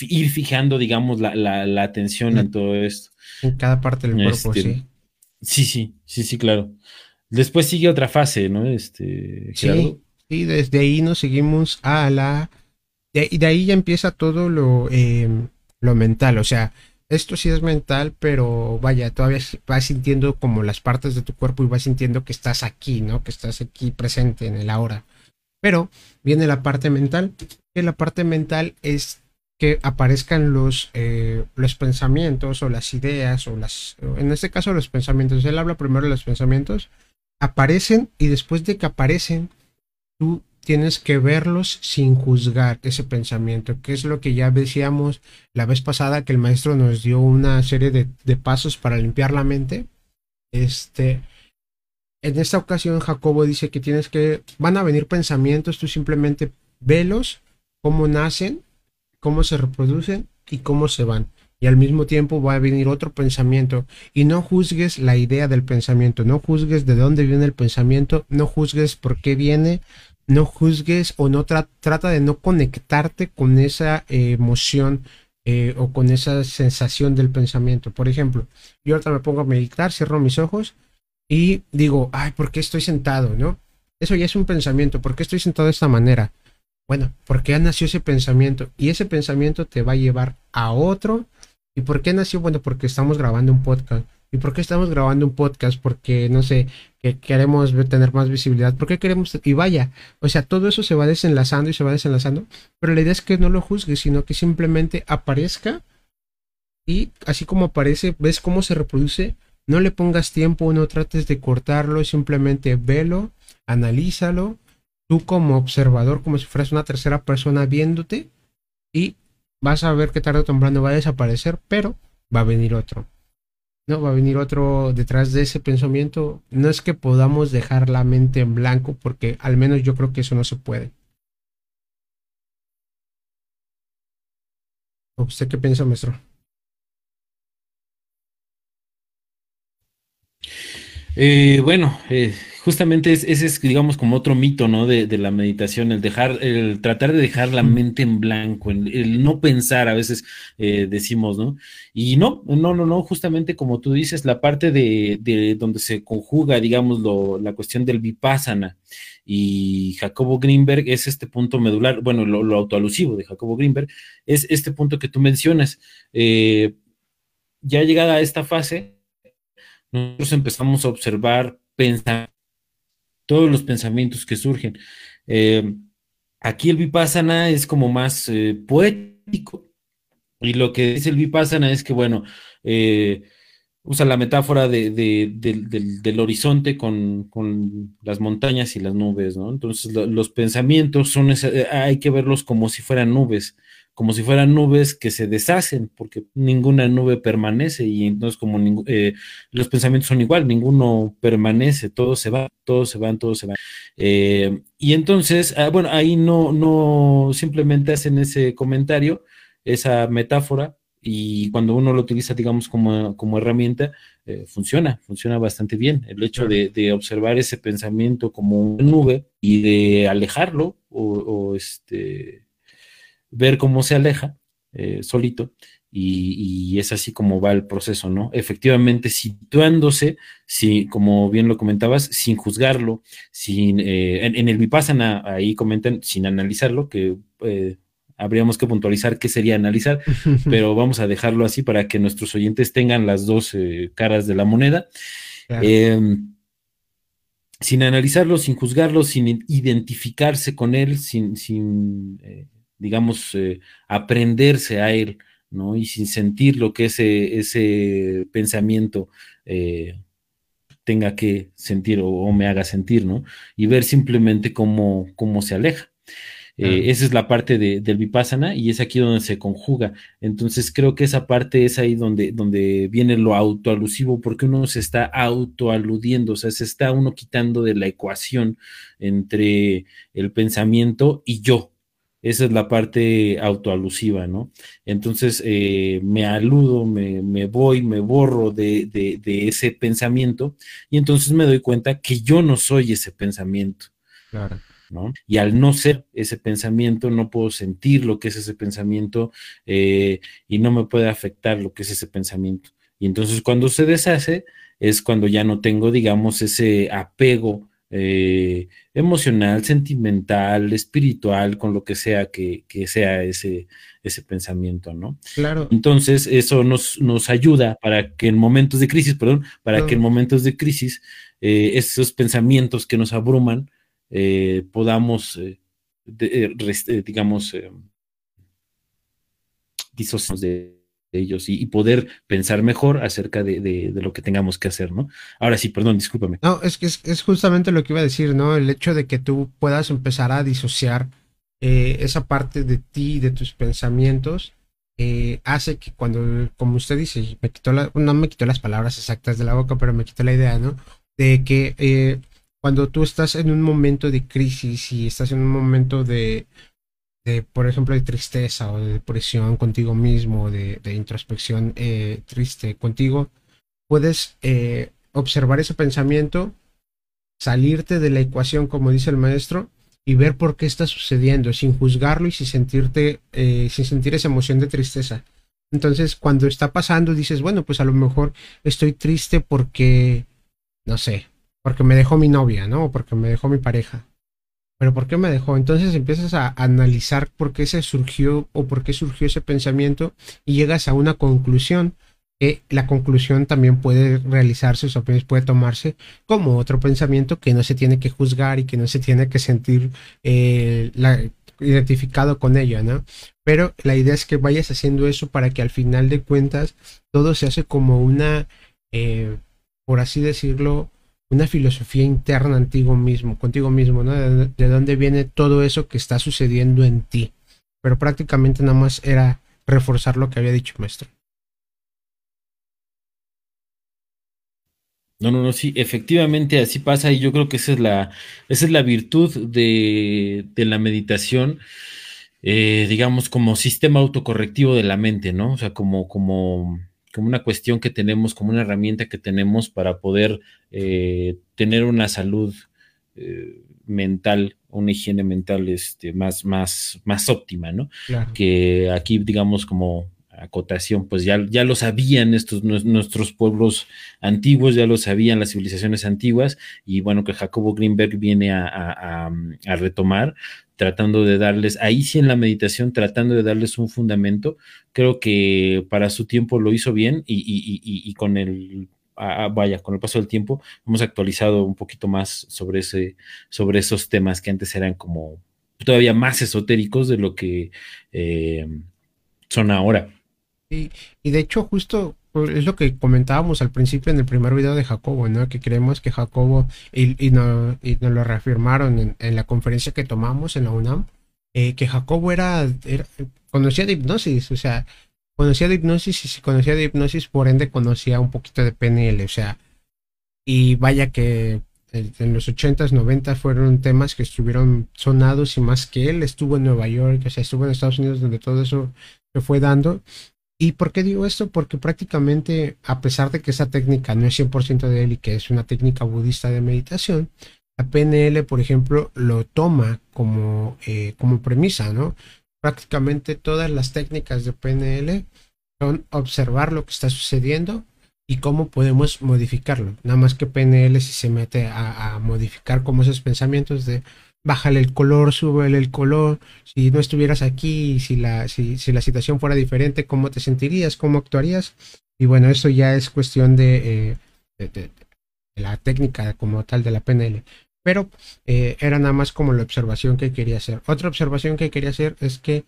ir fijando, digamos, la, atención en todo esto. En cada parte del cuerpo, este, sí. Sí, sí, sí, sí, claro. Después sigue otra fase, ¿no? Este, sí, sí, desde ahí nos seguimos a la y de ahí ya empieza todo lo, em, lo mental, o sea, esto sí es mental, pero vaya, todavía vas sintiendo como las partes de tu cuerpo y vas sintiendo que estás aquí, ¿no? Que estás aquí presente en el ahora. Pero viene la parte mental, que la parte mental es que aparezcan los, eh, los pensamientos o las ideas o las, en este caso los pensamientos, él habla primero de los pensamientos, aparecen y después de que aparecen, tú tienes que verlos sin juzgar ese pensamiento, que es lo que ya decíamos la vez pasada que el maestro nos dio una serie de, pasos para limpiar la mente. Este, en esta ocasión Jacobo dice que tienes que, van a venir pensamientos, tú simplemente velos, cómo nacen, cómo se reproducen y cómo se van. Y al mismo tiempo va a venir otro pensamiento. Y no juzgues la idea del pensamiento, no juzgues de dónde viene el pensamiento, no juzgues por qué viene, no juzgues o no trata de no conectarte con esa emoción eh, o con esa sensación del pensamiento. Por ejemplo, yo ahorita me pongo a meditar, cierro mis ojos y digo, ay, ¿por qué estoy sentado? ¿No? Eso ya es un pensamiento. ¿Por qué estoy sentado de esta manera? Bueno, porque ya nació ese pensamiento y ese pensamiento te va a llevar a otro. ¿Y por qué nació? Bueno, porque estamos grabando un podcast. ¿Y por qué estamos grabando un podcast? Porque, no sé, que queremos tener más visibilidad. ¿Por qué queremos? Y vaya, o sea, todo eso se va desenlazando y se va desenlazando. Pero la idea es que no lo juzgues, sino que simplemente aparezca. Y así como aparece, ves cómo se reproduce. No le pongas tiempo, no trates de cortarlo, simplemente velo, analízalo. Tú como observador, como si fueras una tercera persona viéndote. Y vas a ver que tarde o temprano va a desaparecer, pero va a venir otro. No, va a venir otro detrás de ese pensamiento. No es que podamos dejar la mente en blanco, porque al menos yo creo que eso no se puede. ¿Usted qué piensa, maestro? Eh, bueno, eh, justamente ese es, digamos, como otro mito, ¿no? De, la meditación, el dejar, el tratar de dejar la mente en blanco, el, no pensar, a veces eh, decimos, ¿no? Y no, no, no, no, justamente como tú dices, la parte de, donde se conjuga, digamos, la cuestión del vipassana y Jacobo Greenberg es este punto medular, bueno, lo, autoalusivo de Jacobo Greenberg, es este punto que tú mencionas. ya llegada a esta fase, nosotros empezamos a observar todos los pensamientos que surgen. Eh, aquí el vipassana es como más eh, poético. Y lo que dice el vipassana es que, bueno, eh, usa la metáfora del, horizonte con, las montañas y las nubes, ¿no? Entonces, los pensamientos son, hay que verlos como si fueran nubes como si fueran nubes que se deshacen, porque ninguna nube permanece y entonces como eh, los pensamientos son igual, ninguno permanece, todos se van, todos se van, todos se van. Eh, y entonces, ah, bueno, ahí no, no simplemente hacen ese comentario, esa metáfora, y cuando uno lo utiliza, digamos, como, como herramienta, eh, funciona, funciona bastante bien. El hecho de, de, observar ese pensamiento como una nube y de alejarlo o, o este ver cómo se aleja, eh, solito. Y, es así como va el proceso, ¿no? Efectivamente, situándose, si, como bien lo comentabas, sin juzgarlo, sin, eh, en, el Vipassana, ahí comentan, sin analizarlo, que eh, habríamos que puntualizar qué sería analizar, pero vamos a dejarlo así para que nuestros oyentes tengan las dos caras de la moneda. Em, sin analizarlo, sin juzgarlo, sin identificarse con él, sin, sin digamos, aprenderse a él ¿no? Y sin sentir lo que ese, ese pensamiento eh, tenga que sentir o, me haga sentir, ¿no? Y ver simplemente cómo, cómo se aleja. Eh, esa es la parte del vipassana y es aquí donde se conjuga. Entonces creo que esa parte es ahí donde, donde viene lo autoalusivo, porque uno se está autoaludiendo, o sea, se está uno quitando de la ecuación entre el pensamiento y yo, esa es la parte autoalusiva, ¿no? Entonces eh, me aludo, me, voy, me borro de, ese pensamiento y entonces me doy cuenta que yo no soy ese pensamiento. Claro. ¿no? Y al no ser ese pensamiento, no puedo sentir lo que es ese pensamiento eh, y no me puede afectar lo que es ese pensamiento. Y entonces cuando se deshace es cuando ya no tengo, digamos, ese apego eh, emocional, sentimental, espiritual, con lo que sea que, sea ese, ese pensamiento, ¿no? Claro. Entonces, eso nos, nos ayuda para que en momentos de crisis, perdón, para que en momentos de crisis, eh, esos pensamientos que nos abruman, eh, podamos, digamos, disociarnos de ellos y, poder pensar mejor acerca de, lo que tengamos que hacer, ¿no? Ahora sí, perdón, discúlpame. No, es que es, justamente lo que iba a decir, ¿no? El hecho de que tú puedas empezar a disociar eh, esa parte de ti, de tus pensamientos, eh, hace que cuando, como usted dice, me quitó no me quitó las palabras exactas de la boca, pero me quitó la idea, ¿no? De que eh, cuando tú estás en un momento de crisis y estás en un momento de, de, por ejemplo, de tristeza o de depresión contigo mismo, de, de introspección eh, triste contigo, puedes eh, observar ese pensamiento, salirte de la ecuación, como dice el maestro, y ver por qué está sucediendo, sin juzgarlo y sin sentirte, eh, sin sentir esa emoción de tristeza. Entonces, cuando está pasando, dices, bueno, pues a lo mejor estoy triste porque, no sé, porque me dejó mi novia, ¿no? O porque me dejó mi pareja pero ¿por qué me dejó? Entonces empiezas a analizar por qué se surgió o por qué surgió ese pensamiento y llegas a una conclusión que la conclusión también puede realizarse o puede tomarse como otro pensamiento que no se tiene que juzgar y que no se tiene que sentir eh, identificado con ello, ¿no? Pero la idea es que vayas haciendo eso para que al final de cuentas todo se hace como una, eh, por así decirlo, una filosofía interna contigo mismo, contigo mismo, ¿no? De, dónde viene todo eso que está sucediendo en ti. Pero prácticamente nada más era reforzar lo que había dicho maestro. No, no, no, sí, efectivamente así pasa y yo creo que esa es la, esa es la virtud de, la meditación, eh, digamos, como sistema autocorrectivo de la mente, ¿no? O sea, como, como, como una cuestión que tenemos, como una herramienta que tenemos para poder eh, tener una salud eh, mental, una higiene mental este, más, más, más óptima, ¿no? Que aquí, digamos, como acotación, pues ya, ya lo sabían estos nuestros pueblos antiguos, ya lo sabían las civilizaciones antiguas, y bueno, que Jacobo Greenberg viene a, a retomar, tratando de darles, ahí sí en la meditación, tratando de darles un fundamento. Creo que para su tiempo lo hizo bien y, con el, vaya, con el paso del tiempo hemos actualizado un poquito más sobre, ese, sobre esos temas que antes eran como todavía más esotéricos de lo que eh, son ahora. y de hecho, justo es lo que comentábamos al principio en el primer video de Jacobo, ¿no? Que creemos que Jacobo, y, no, y nos lo reafirmaron en, la conferencia que tomamos en la UNAM, eh, que Jacobo era, conocía de hipnosis, o sea, conocía de hipnosis y si conocía de hipnosis, por ende conocía un poquito de PNL, o sea, y vaya que en los 80s, 90 fueron temas que estuvieron sonados y más que él estuvo en Nueva York, o sea, estuvo en Estados Unidos donde todo eso se fue dando ¿Y por qué digo esto? Porque prácticamente, a pesar de que esa técnica no es 100% de él y que es una técnica budista de meditación, la PNL, por ejemplo, lo toma como, eh, como premisa, ¿no? prácticamente todas las técnicas de PNL son observar lo que está sucediendo y cómo podemos modificarlo. Nada más que PNL si se mete a, modificar como esos pensamientos de bájale el color, súbele el color, si no estuvieras aquí, si la, si, si la situación fuera diferente, cómo te sentirías, cómo actuarías. Y bueno, eso ya es cuestión de, eh, la técnica como tal de la PNL. Pero eh, era nada más como la observación que quería hacer. Otra observación que quería hacer es que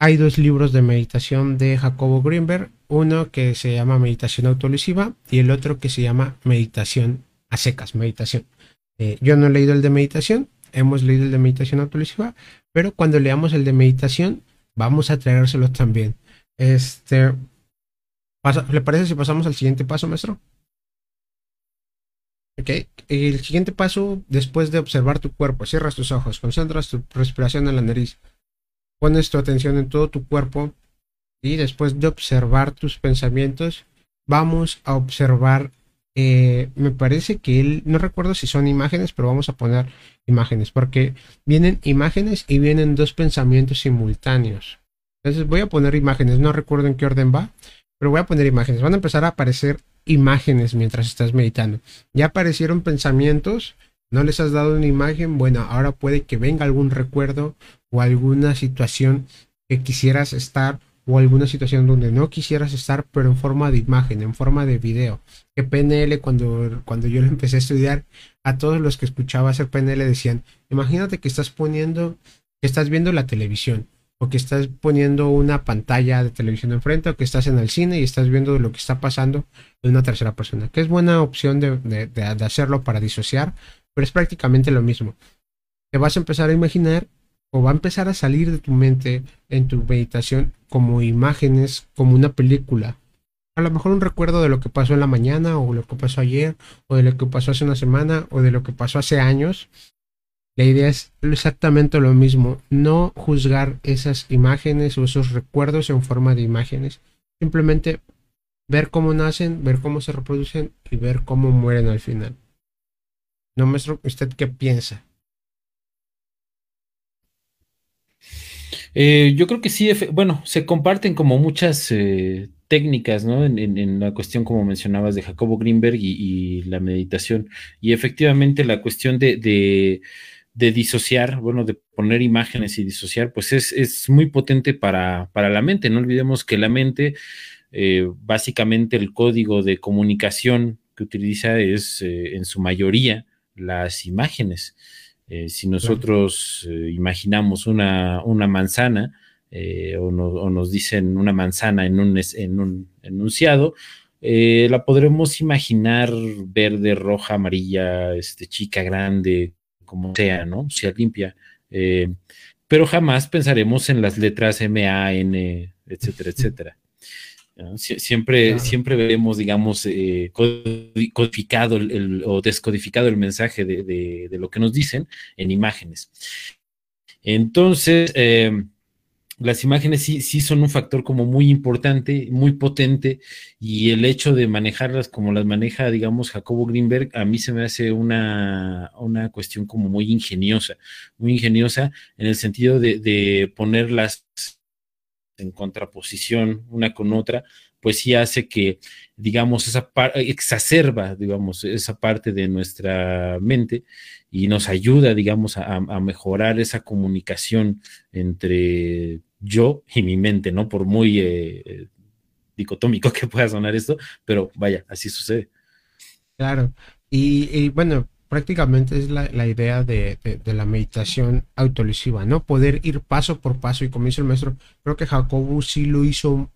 hay dos libros de meditación de Jacobo Greenberg, uno que se llama Meditación Autolesiva y el otro que se llama Meditación a secas, meditación. Eh, yo no he leído el de meditación, hemos leído el de meditación autolesiva, pero cuando leamos el de meditación vamos a traérselo también. Este, ¿Le parece si pasamos al siguiente paso, maestro? Ok, el siguiente paso, después de observar tu cuerpo, cierras tus ojos, concentras tu respiración en la nariz pones tu atención en todo tu cuerpo y después de observar tus pensamientos, vamos a observar, eh, me parece que él, no recuerdo si son imágenes, pero vamos a poner imágenes, porque vienen imágenes y vienen dos pensamientos simultáneos. Entonces voy a poner imágenes, no recuerdo en qué orden va, pero voy a poner imágenes. Van a empezar a aparecer imágenes mientras estás meditando. Ya aparecieron pensamientos, no les has dado una imagen, bueno, ahora puede que venga algún recuerdo o alguna situación que quisieras estar o alguna situación donde no quisieras estar, pero en forma de imagen, en forma de video. Que PNL, cuando, cuando yo lo empecé a estudiar, a todos los que escuchaba hacer PNL decían, imagínate que estás poniendo, que estás viendo la televisión, o que estás poniendo una pantalla de televisión enfrente, o que estás en el cine y estás viendo lo que está pasando en una tercera persona, que es buena opción de, de hacerlo para disociar, pero es prácticamente lo mismo. Te vas a empezar a imaginar o va a empezar a salir de tu mente en tu meditación como imágenes, como una película. A lo mejor un recuerdo de lo que pasó en la mañana o lo que pasó ayer o de lo que pasó hace una semana o de lo que pasó hace años. La idea es exactamente lo mismo, no juzgar esas imágenes o esos recuerdos en forma de imágenes. Simplemente ver cómo nacen, ver cómo se reproducen y ver cómo mueren al final. No, maestro, ¿usted qué piensa? Eh, yo creo que sí, bueno, se comparten como muchas eh, técnicas, ¿no? En, la cuestión, como mencionabas, de Jacobo Greenberg y, la meditación. Y efectivamente la cuestión de, disociar, bueno, de poner imágenes y disociar, pues es, muy potente para, la mente. No olvidemos que la mente, eh, básicamente el código de comunicación que utiliza es en su mayoría las imágenes. Eh, si nosotros eh, imaginamos una, una manzana eh, o, nos dicen una manzana en un, en un enunciado, la podremos imaginar verde, roja, amarilla, este, chica, grande, como sea, ¿no? Sea limpia. pero jamás pensaremos en las letras M, A, N, etcétera, etcétera. Siempre, siempre veremos, digamos, eh, codificado o descodificado el mensaje de, lo que nos dicen en imágenes. Entonces, em, las imágenes sí, sí son un factor como muy importante, muy potente, y el hecho de manejarlas como las maneja, digamos, Jacobo Greenberg, a mí se me hace una, una cuestión como muy ingeniosa, muy ingeniosa en el sentido de, de ponerlas en contraposición una con otra, pues sí hace que, digamos, esa exacerba, digamos, esa parte de nuestra mente y nos ayuda, digamos, a, mejorar esa comunicación entre yo y mi mente, ¿no? Por muy eh, dicotómico que pueda sonar esto, pero vaya, así sucede. Claro. y bueno, prácticamente es la, idea de, la meditación autolesiva, ¿no? Poder ir paso por paso y como dice el maestro, creo que Jacobo sí lo hizo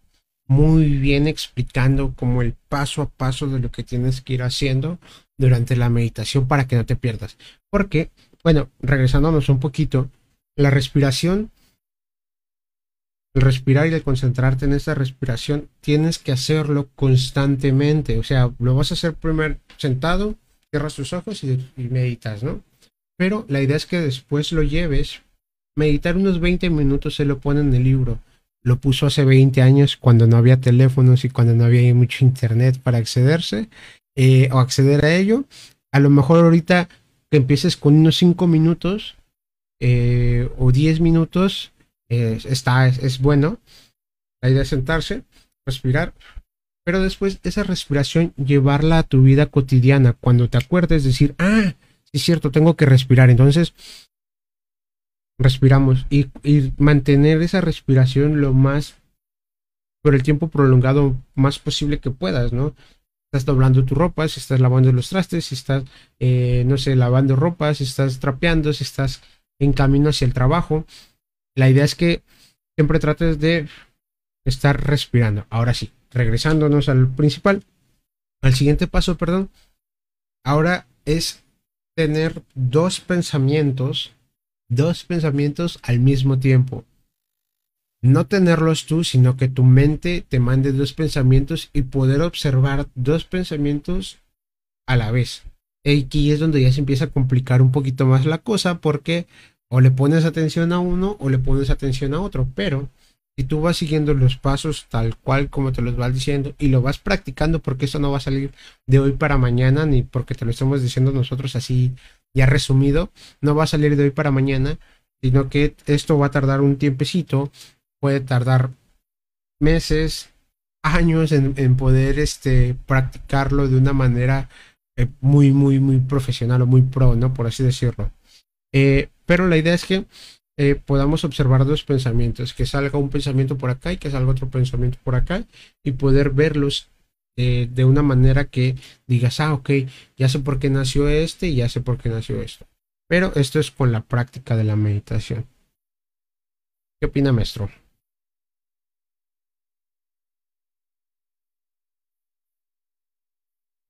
muy bien explicando como el paso a paso de lo que tienes que ir haciendo durante la meditación para que no te pierdas. Porque, bueno, regresándonos un poquito, la respiración, el respirar y el concentrarte en esa respiración, tienes que hacerlo constantemente. O sea, lo vas a hacer primero sentado, cierras tus ojos y, meditas, ¿no? Pero la idea es que después lo lleves. Meditar unos 20 minutos se lo pone en el libro. Lo puso hace 20 años cuando no había teléfonos y cuando no había mucho internet para accederse eh, o acceder a ello. A lo mejor ahorita que empieces con unos 5 minutos eh, o 10 minutos está, es, bueno. La idea es sentarse, respirar, pero después esa respiración llevarla a tu vida cotidiana. Cuando te acuerdes, decir, ah, sí es cierto, tengo que respirar. Entonces, respiramos y, mantener esa respiración lo más por el tiempo prolongado más posible que puedas, ¿no? estás doblando tu ropa, si estás lavando los trastes, si estás, eh, no sé, lavando ropa, si estás trapeando, si estás en camino hacia el trabajo. La idea es que siempre trates de estar respirando. Ahora sí, regresándonos al principal, al siguiente paso, perdón. Ahora es tener dos pensamientos, dos pensamientos al mismo tiempo no tenerlos tú, sino que tu mente te mande dos pensamientos y poder observar dos pensamientos a la vez. Y aquí es donde ya se empieza a complicar un poquito más la cosa porque o le pones atención a uno o le pones atención a otro, pero si tú vas siguiendo los pasos tal cual como te los vas diciendo y lo vas practicando porque eso no va a salir de hoy para mañana ni porque te lo estamos diciendo nosotros así ya resumido, no va a salir de hoy para mañana, sino que esto va a tardar un tiempecito puede tardar meses, años en, poder este, practicarlo de una manera eh, muy, muy, muy profesional o muy pro, ¿no? Por así decirlo. Eh, pero la idea es que eh, podamos observar dos pensamientos, que salga un pensamiento por acá y que salga otro pensamiento por acá y poder verlos de una manera que digas, ah, ok, ya sé por qué nació este y ya sé por qué nació esto. Pero esto es con la práctica de la meditación. ¿Qué opina, maestro?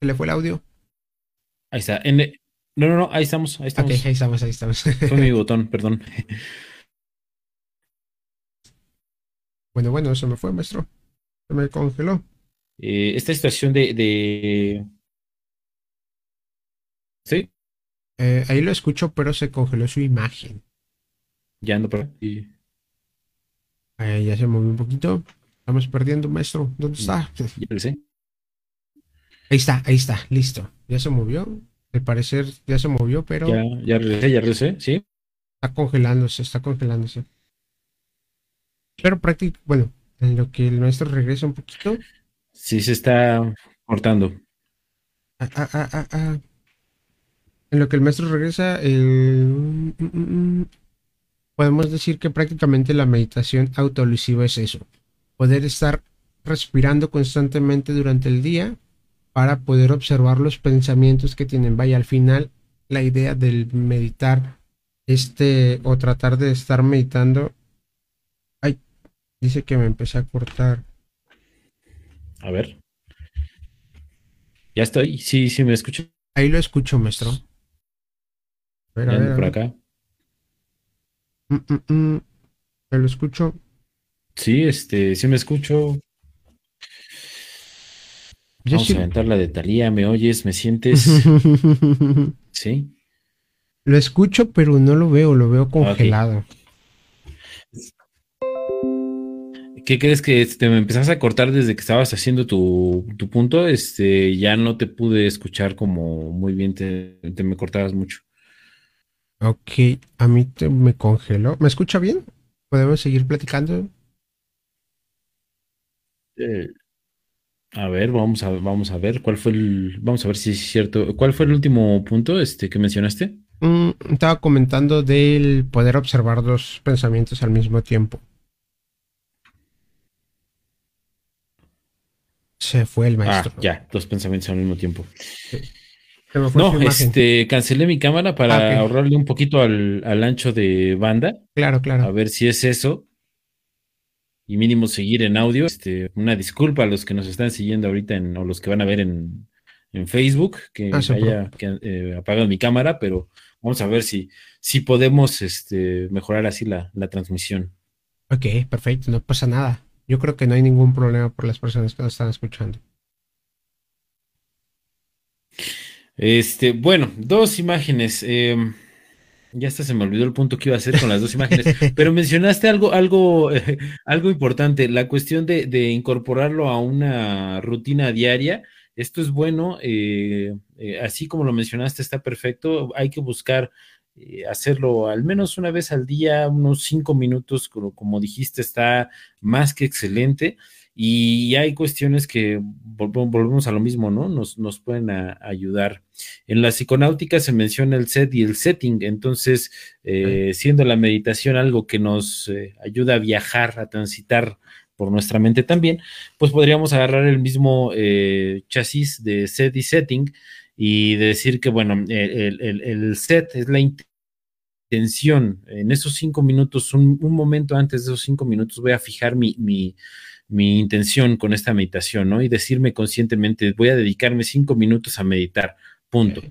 le fue el audio? Ahí está. No, no, no, ahí estamos, ahí estamos. ahí estamos, ahí estamos. Fue mi botón, perdón. Bueno, bueno, se me fue, maestro. Se me congeló. Eh, esta situación de, ¿Sí? Eh, ahí lo escucho, pero se congeló su imagen. Ya ando por aquí. Ahí ya se movió un poquito. Estamos perdiendo, maestro. ¿Dónde está? Ya lo sé. Ahí está, ahí está, listo. Ya se movió. Al parecer ya se movió, pero. Ya, ya regresé, ya regresé, sí. Está congelándose, está congelándose. Pero prácticamente, bueno, en lo que el maestro regresa un poquito. Sí, se está cortando. Ah, ah, ah, ah, ah. En lo que el maestro regresa, mm, mm, mm, podemos decir que prácticamente la meditación autolusiva es eso. Poder estar respirando constantemente durante el día para poder observar los pensamientos que tienen. Vaya, al final la idea del meditar este o tratar de estar meditando. Ay, dice que me empecé a cortar. A ver. Ya estoy. Sí, sí, me escucho. Ahí lo escucho, maestro. A ver, a ver, por acá. Mm, mm, mm. lo escucho? Sí, este, sí me escucho. Vamos a aventar la de Talía, ¿me oyes? ¿Me sientes? ¿Sí? Lo escucho, pero no lo veo, lo veo congelado. ¿Qué crees que te me empezaste a cortar desde que estabas haciendo tu, punto? Este, ya no te pude escuchar como muy bien, te, me cortabas mucho. Ok, a mí te, me congeló. ¿Me escucha bien? ¿Podemos seguir platicando? Eh, a ver, vamos a, vamos a ver cuál fue el, vamos a ver si es cierto. ¿Cuál fue el último punto este que mencionaste? Mm, estaba comentando del poder observar dos pensamientos al mismo tiempo. Se fue el maestro. Ah, ya, dos pensamientos al mismo tiempo. No, este, cancelé mi cámara para ah, ahorrarle un poquito al, al ancho de banda. Claro, claro. A ver si es eso y mínimo seguir en audio. Este, una disculpa a los que nos están siguiendo ahorita en, o los que van a ver en, Facebook, que ah, haya que, eh, apagado mi cámara, pero vamos a ver si, si podemos este, mejorar así la, la transmisión. Ok, perfecto, no pasa nada. Yo creo que no hay ningún problema por las personas que nos están escuchando. Este, bueno, dos imágenes. Eh, ya hasta se me olvidó el punto que iba a hacer con las dos imágenes, pero mencionaste algo, algo, algo importante, la cuestión de, incorporarlo a una rutina diaria. Esto es bueno, eh, eh, así como lo mencionaste, está perfecto. Hay que buscar eh, hacerlo al menos una vez al día, unos cinco minutos, como, como dijiste, está más que excelente. Y hay cuestiones que volvemos a lo mismo, ¿no? Nos, nos pueden ayudar. En la psiconáutica se menciona el set y el setting, entonces, eh, siendo la meditación algo que nos eh, ayuda a viajar, a transitar por nuestra mente también, pues podríamos agarrar el mismo eh, chasis de set y setting y decir que, bueno, el, set es la intención. En esos cinco minutos, un, momento antes de esos cinco minutos, voy a fijar mi, mi, mi, intención con esta meditación, ¿no? Y decirme conscientemente, voy a dedicarme cinco minutos a meditar, punto.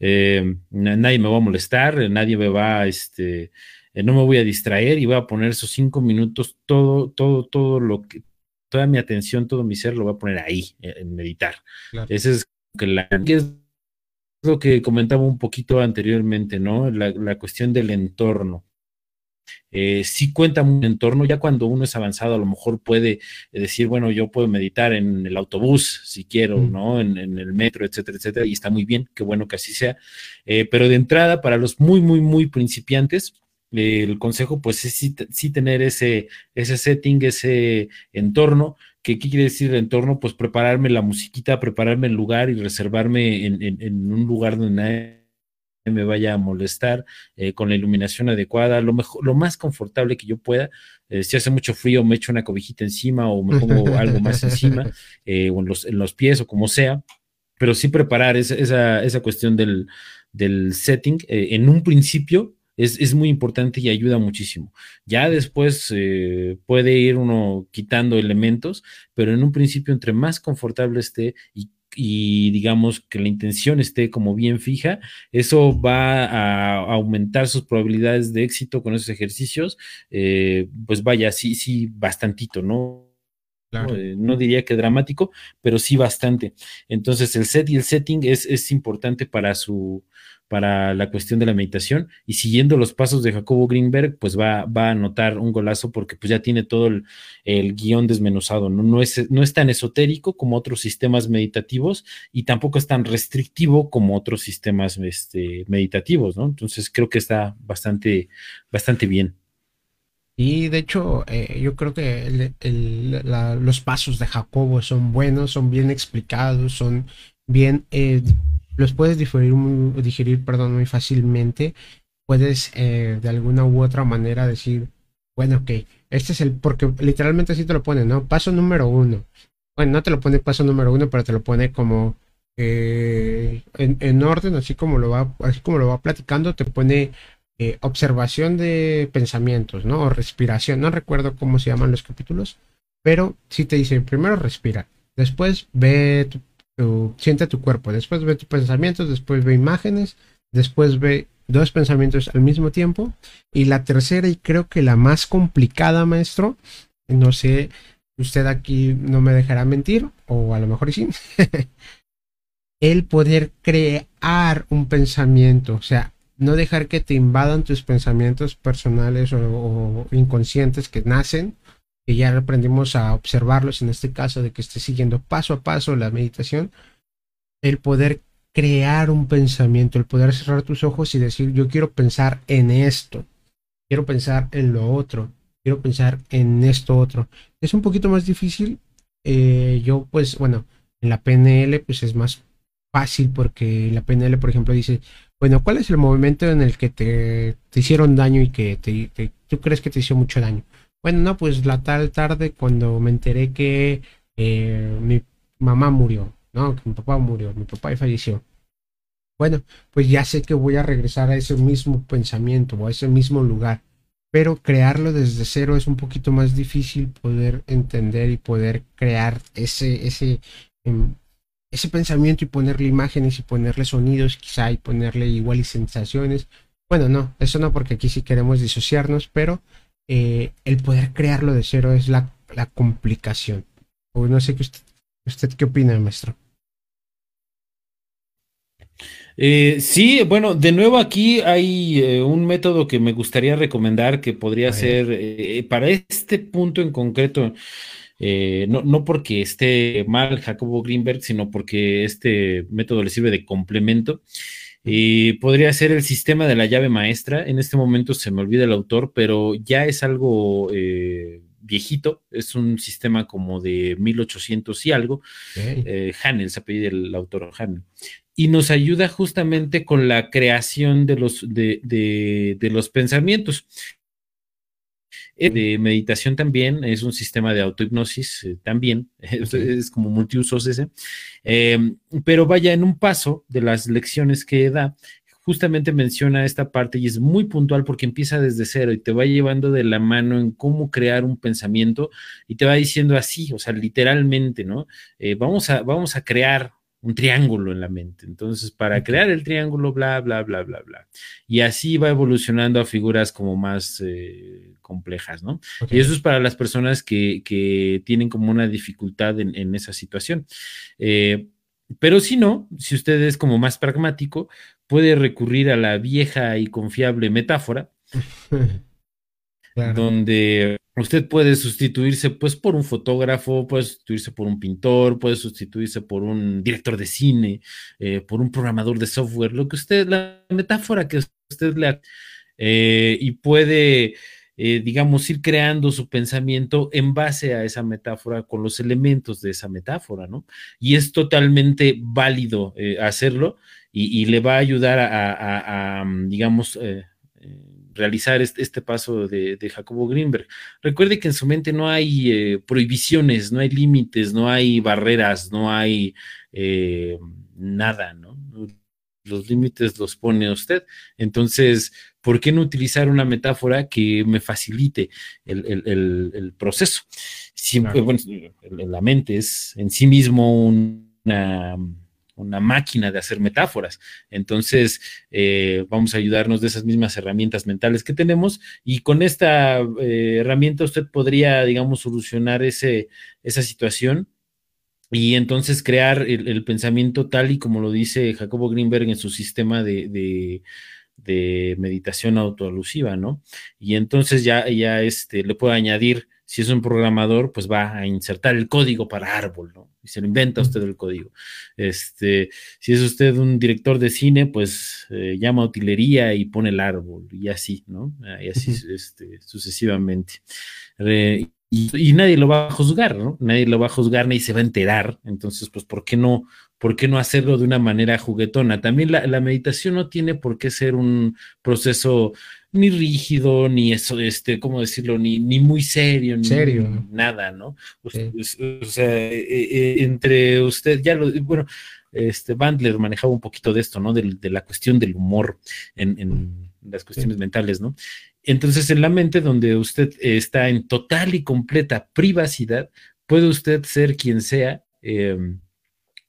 Eh, nadie me va a molestar, nadie me va, este, eh, no me voy a distraer y voy a poner esos cinco minutos, todo, todo, todo lo que, toda mi atención, todo mi ser lo voy a poner ahí, en meditar. Ese es, que la, es lo que comentaba un poquito anteriormente, ¿no? La, cuestión del entorno. Eh, sí cuenta un entorno, ya cuando uno es avanzado, a lo mejor puede decir, bueno, yo puedo meditar en el autobús si quiero, mm. ¿no? En, el metro, etcétera, etcétera, y está muy bien, qué bueno que así sea. Eh, pero de entrada, para los muy, muy, muy principiantes, el consejo pues es sí, tener ese, ese setting, ese entorno. ¿Qué, quiere decir el entorno? Pues prepararme la musiquita, prepararme el lugar y reservarme en, un lugar donde nadie me vaya a molestar, eh, con la iluminación adecuada, lo mejor, lo más confortable que yo pueda. Eh, si hace mucho frío, me echo una cobijita encima o me pongo algo más encima, eh, o en los, en los, pies o como sea, pero sí preparar esa, esa, cuestión del, del setting. en un principio, es, muy importante y ayuda muchísimo. Ya después eh, puede ir uno quitando elementos, pero en un principio, entre más confortable esté y, digamos que la intención esté como bien fija, eso va a aumentar sus probabilidades de éxito con esos ejercicios. Eh, pues vaya, sí, sí, bastantito, ¿no? Eh, no diría que dramático, pero sí bastante. Entonces, el set y el setting es, es importante para su, para la cuestión de la meditación y siguiendo los pasos de Jacobo Greenberg, pues va, va a anotar un golazo porque pues ya tiene todo el, guion desmenuzado, ¿no? No, es, no es tan esotérico como otros sistemas meditativos y tampoco es tan restrictivo como otros sistemas este, meditativos, ¿no? Entonces creo que está bastante, bastante bien. Y de hecho, eh, yo creo que los pasos de Jacobo son buenos, son bien explicados, son bien eh, los puedes digerir, muy fácilmente. Puedes eh, de alguna u otra manera decir, bueno, ok, este es el, porque literalmente así te lo pone, ¿no? Paso número uno. Bueno, no te lo pone paso número uno, pero te lo pone como eh, en, orden, así como lo va, así como lo va platicando, te pone eh, observación de pensamientos, ¿no? O respiración. No recuerdo cómo se llaman los capítulos, pero sí te dice, primero respira, después ve tu siente tu cuerpo, después ve tus pensamientos, después ve imágenes, después ve dos pensamientos al mismo tiempo. Y la tercera, y creo que la más complicada, maestro, no sé, usted aquí no me dejará mentir, o a lo mejor sí, el poder crear un pensamiento, o sea, no dejar que te invadan tus pensamientos personales o inconscientes que nacen que ya aprendimos a observarlos en este caso de que esté siguiendo paso a paso la meditación, el poder crear un pensamiento, el poder cerrar tus ojos y decir yo quiero pensar en esto, quiero pensar en lo otro, quiero pensar en esto otro. Es un poquito más difícil. Eh, yo pues bueno, en la PNL pues es más fácil porque la PNL por ejemplo dice, bueno, ¿cuál es el momento en el que te, hicieron daño y que te, tú crees que te hizo mucho daño? Bueno, no, pues la tal tarde cuando me enteré que eh, mi mamá murió, ¿no? Que mi papá murió, mi papá falleció. Bueno, pues ya sé que voy a regresar a ese mismo pensamiento o a ese mismo lugar, pero crearlo desde cero es un poquito más difícil poder entender y poder crear ese, ese, em, ese pensamiento y ponerle imágenes y ponerle sonidos quizá y ponerle igual y sensaciones. Bueno, no, eso no porque aquí sí queremos disociarnos, pero eh, el poder crearlo de cero es la, complicación. O no sé qué usted, usted qué opina, maestro. Eh, sí, bueno, de nuevo aquí hay eh, un método que me gustaría recomendar que podría ser para este punto en concreto, no, no, porque esté mal Jacobo Greenberg, sino porque este método le sirve de complemento. Y podría ser el sistema de la llave maestra. En este momento se me olvida el autor, pero ya es algo eh, viejito. Es un sistema como de 1800 y algo. Okay. Hanel, se apellida el autor Hanel y nos ayuda justamente con la creación de los, de, de, los pensamientos. De meditación también, es un sistema de autohipnosis eh, también, es, como multiusos ese, em, pero vaya en un paso de las lecciones que da, justamente menciona esta parte y es muy puntual porque empieza desde cero y te va llevando de la mano en cómo crear un pensamiento y te va diciendo así, o sea, literalmente, ¿no? Eh, vamos, a, vamos a crear un triángulo en la mente. Entonces, para crear el triángulo, bla, bla, bla, bla, bla. Y así va evolucionando a figuras como más eh, complejas, ¿no? Y eso es para las personas que, que tienen como una dificultad en, esa situación. Eh, pero si no, si usted es como más pragmático, puede recurrir a la vieja y confiable metáfora, donde Usted puede sustituirse pues por un fotógrafo, puede sustituirse por un pintor, puede sustituirse por un director de cine, eh, por un programador de software, lo que usted, la metáfora que usted le eh, y puede, eh, digamos, ir creando su pensamiento en base a esa metáfora con los elementos de esa metáfora, ¿no? Y es totalmente válido hacerlo y, le va a ayudar a, digamos, realizar este, paso de, Jacobo Greenberg. Recuerde que en su mente no hay eh, prohibiciones, no hay límites, no hay barreras, no hay eh, nada, ¿no? Los límites los pone usted. Entonces, ¿por qué no utilizar una metáfora que me facilite el, proceso? Siempre, bueno, la mente es en sí mismo una una máquina de hacer metáforas. Entonces, eh, vamos a ayudarnos de esas mismas herramientas mentales que tenemos y con esta eh, herramienta usted podría, digamos, solucionar ese, esa situación y entonces crear el, pensamiento tal y como lo dice Jacobo Greenberg en su sistema de, de, de meditación autoalusiva, ¿no? Y entonces ya, ya este, le puedo añadir si es un programador, pues va a insertar el código para árbol, ¿no? Y se lo inventa usted el código. Este, si es usted un director de cine, pues eh, llama a utilería y pone el árbol, y así, ¿no? Y así este, sucesivamente. y, nadie lo va a juzgar, ¿no? Nadie lo va a juzgar, nadie se va a enterar. Entonces, pues, ¿por qué no? ¿Por qué no hacerlo de una manera juguetona? También la, la meditación no tiene por qué ser un proceso ni rígido, ni eso, este, ¿cómo decirlo? Ni, ni muy serio, ni serio. nada, ¿no? O sea, eh, eh, entre usted, ya lo, bueno, este Bandler manejaba un poquito de esto, ¿no? De, de la cuestión del humor en, las cuestiones mentales, ¿no? Entonces, en la mente donde usted está en total y completa privacidad, puede usted ser quien sea. Eh,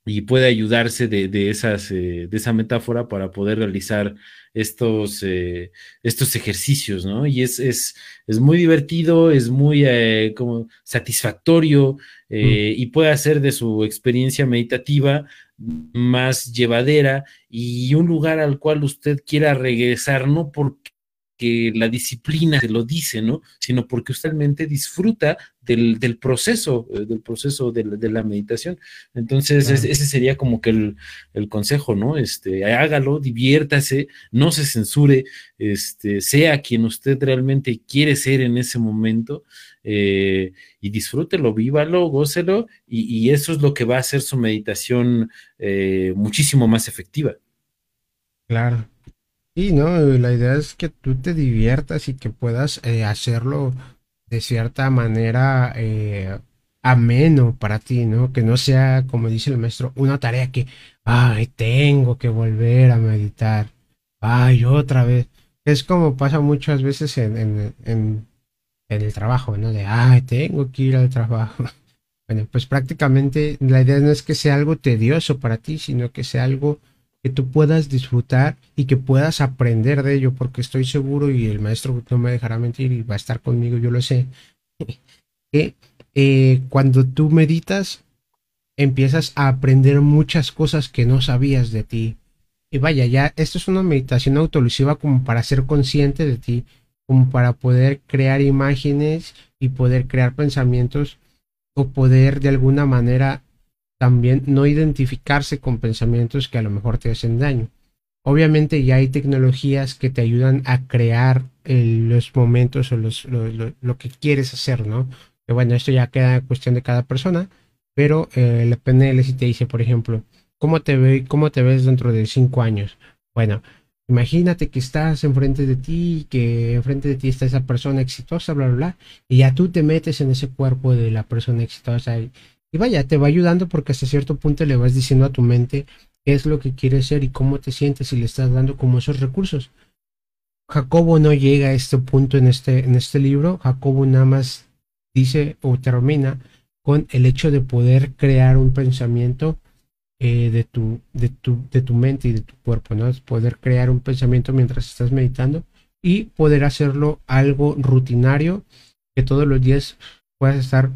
y puede ayudarse de, esas, de esa metáfora para poder realizar estos, eh, estos ejercicios, ¿no? Y es, es, es muy divertido, es muy eh, como satisfactorio eh, y puede hacer de su experiencia meditativa más llevadera y un lugar al cual usted quiera regresar, no porque que la disciplina se lo dice, ¿no? Sino porque usted realmente disfruta del, proceso, eh, del proceso de, la meditación. Entonces, ese sería como que el, consejo, ¿no? Este, hágalo, diviértase, no se censure, este, sea quien usted realmente quiere ser en ese momento eh, y disfrútelo, vívalo, gócelo, y, eso es lo que va a hacer su meditación eh, muchísimo más efectiva. Claro. Y no, la idea es que tú te diviertas y que puedas eh, hacerlo de cierta manera eh, ameno para ti, ¿no? Que no sea, como dice el maestro, una tarea que, ay, tengo que volver a meditar, ay, otra vez. Es como pasa muchas veces en, en el trabajo, ¿no? De, ay, tengo que ir al trabajo. Bueno, pues prácticamente la idea no es que sea algo tedioso para ti, sino que sea algo que tú puedas disfrutar y que puedas aprender de ello, porque estoy seguro y el maestro no me dejará mentir y va a estar conmigo, yo lo sé, que eh, cuando tú meditas empiezas a aprender muchas cosas que no sabías de ti. Y vaya, ya esto es una meditación autolusiva como para ser consciente de ti, como para poder crear imágenes y poder crear pensamientos o poder de alguna manera también no identificarse con pensamientos que a lo mejor te hacen daño. Obviamente ya hay tecnologías que te ayudan a crear los momentos o los, lo, que quieres hacer, ¿no? Que bueno, esto ya queda cuestión de cada persona, pero eh, la PNL si te dice, por ejemplo, ¿cómo te, ve, ¿cómo te ves dentro de cinco años? Bueno, imagínate que estás enfrente de ti, que enfrente de ti está esa persona exitosa, bla, bla, bla, y ya tú te metes en ese cuerpo de la persona exitosa y, y vaya, te va ayudando porque hasta cierto punto le vas diciendo a tu mente qué es lo que quieres ser y cómo te sientes y le estás dando como esos recursos. Jacobo no llega a este punto en este, en este libro. Jacobo nada más dice o termina con el hecho de poder crear un pensamiento eh, de, tu, de, tu, de tu mente y de tu cuerpo, ¿no? Es poder crear un pensamiento mientras estás meditando y poder hacerlo algo rutinario que todos los días puedas estar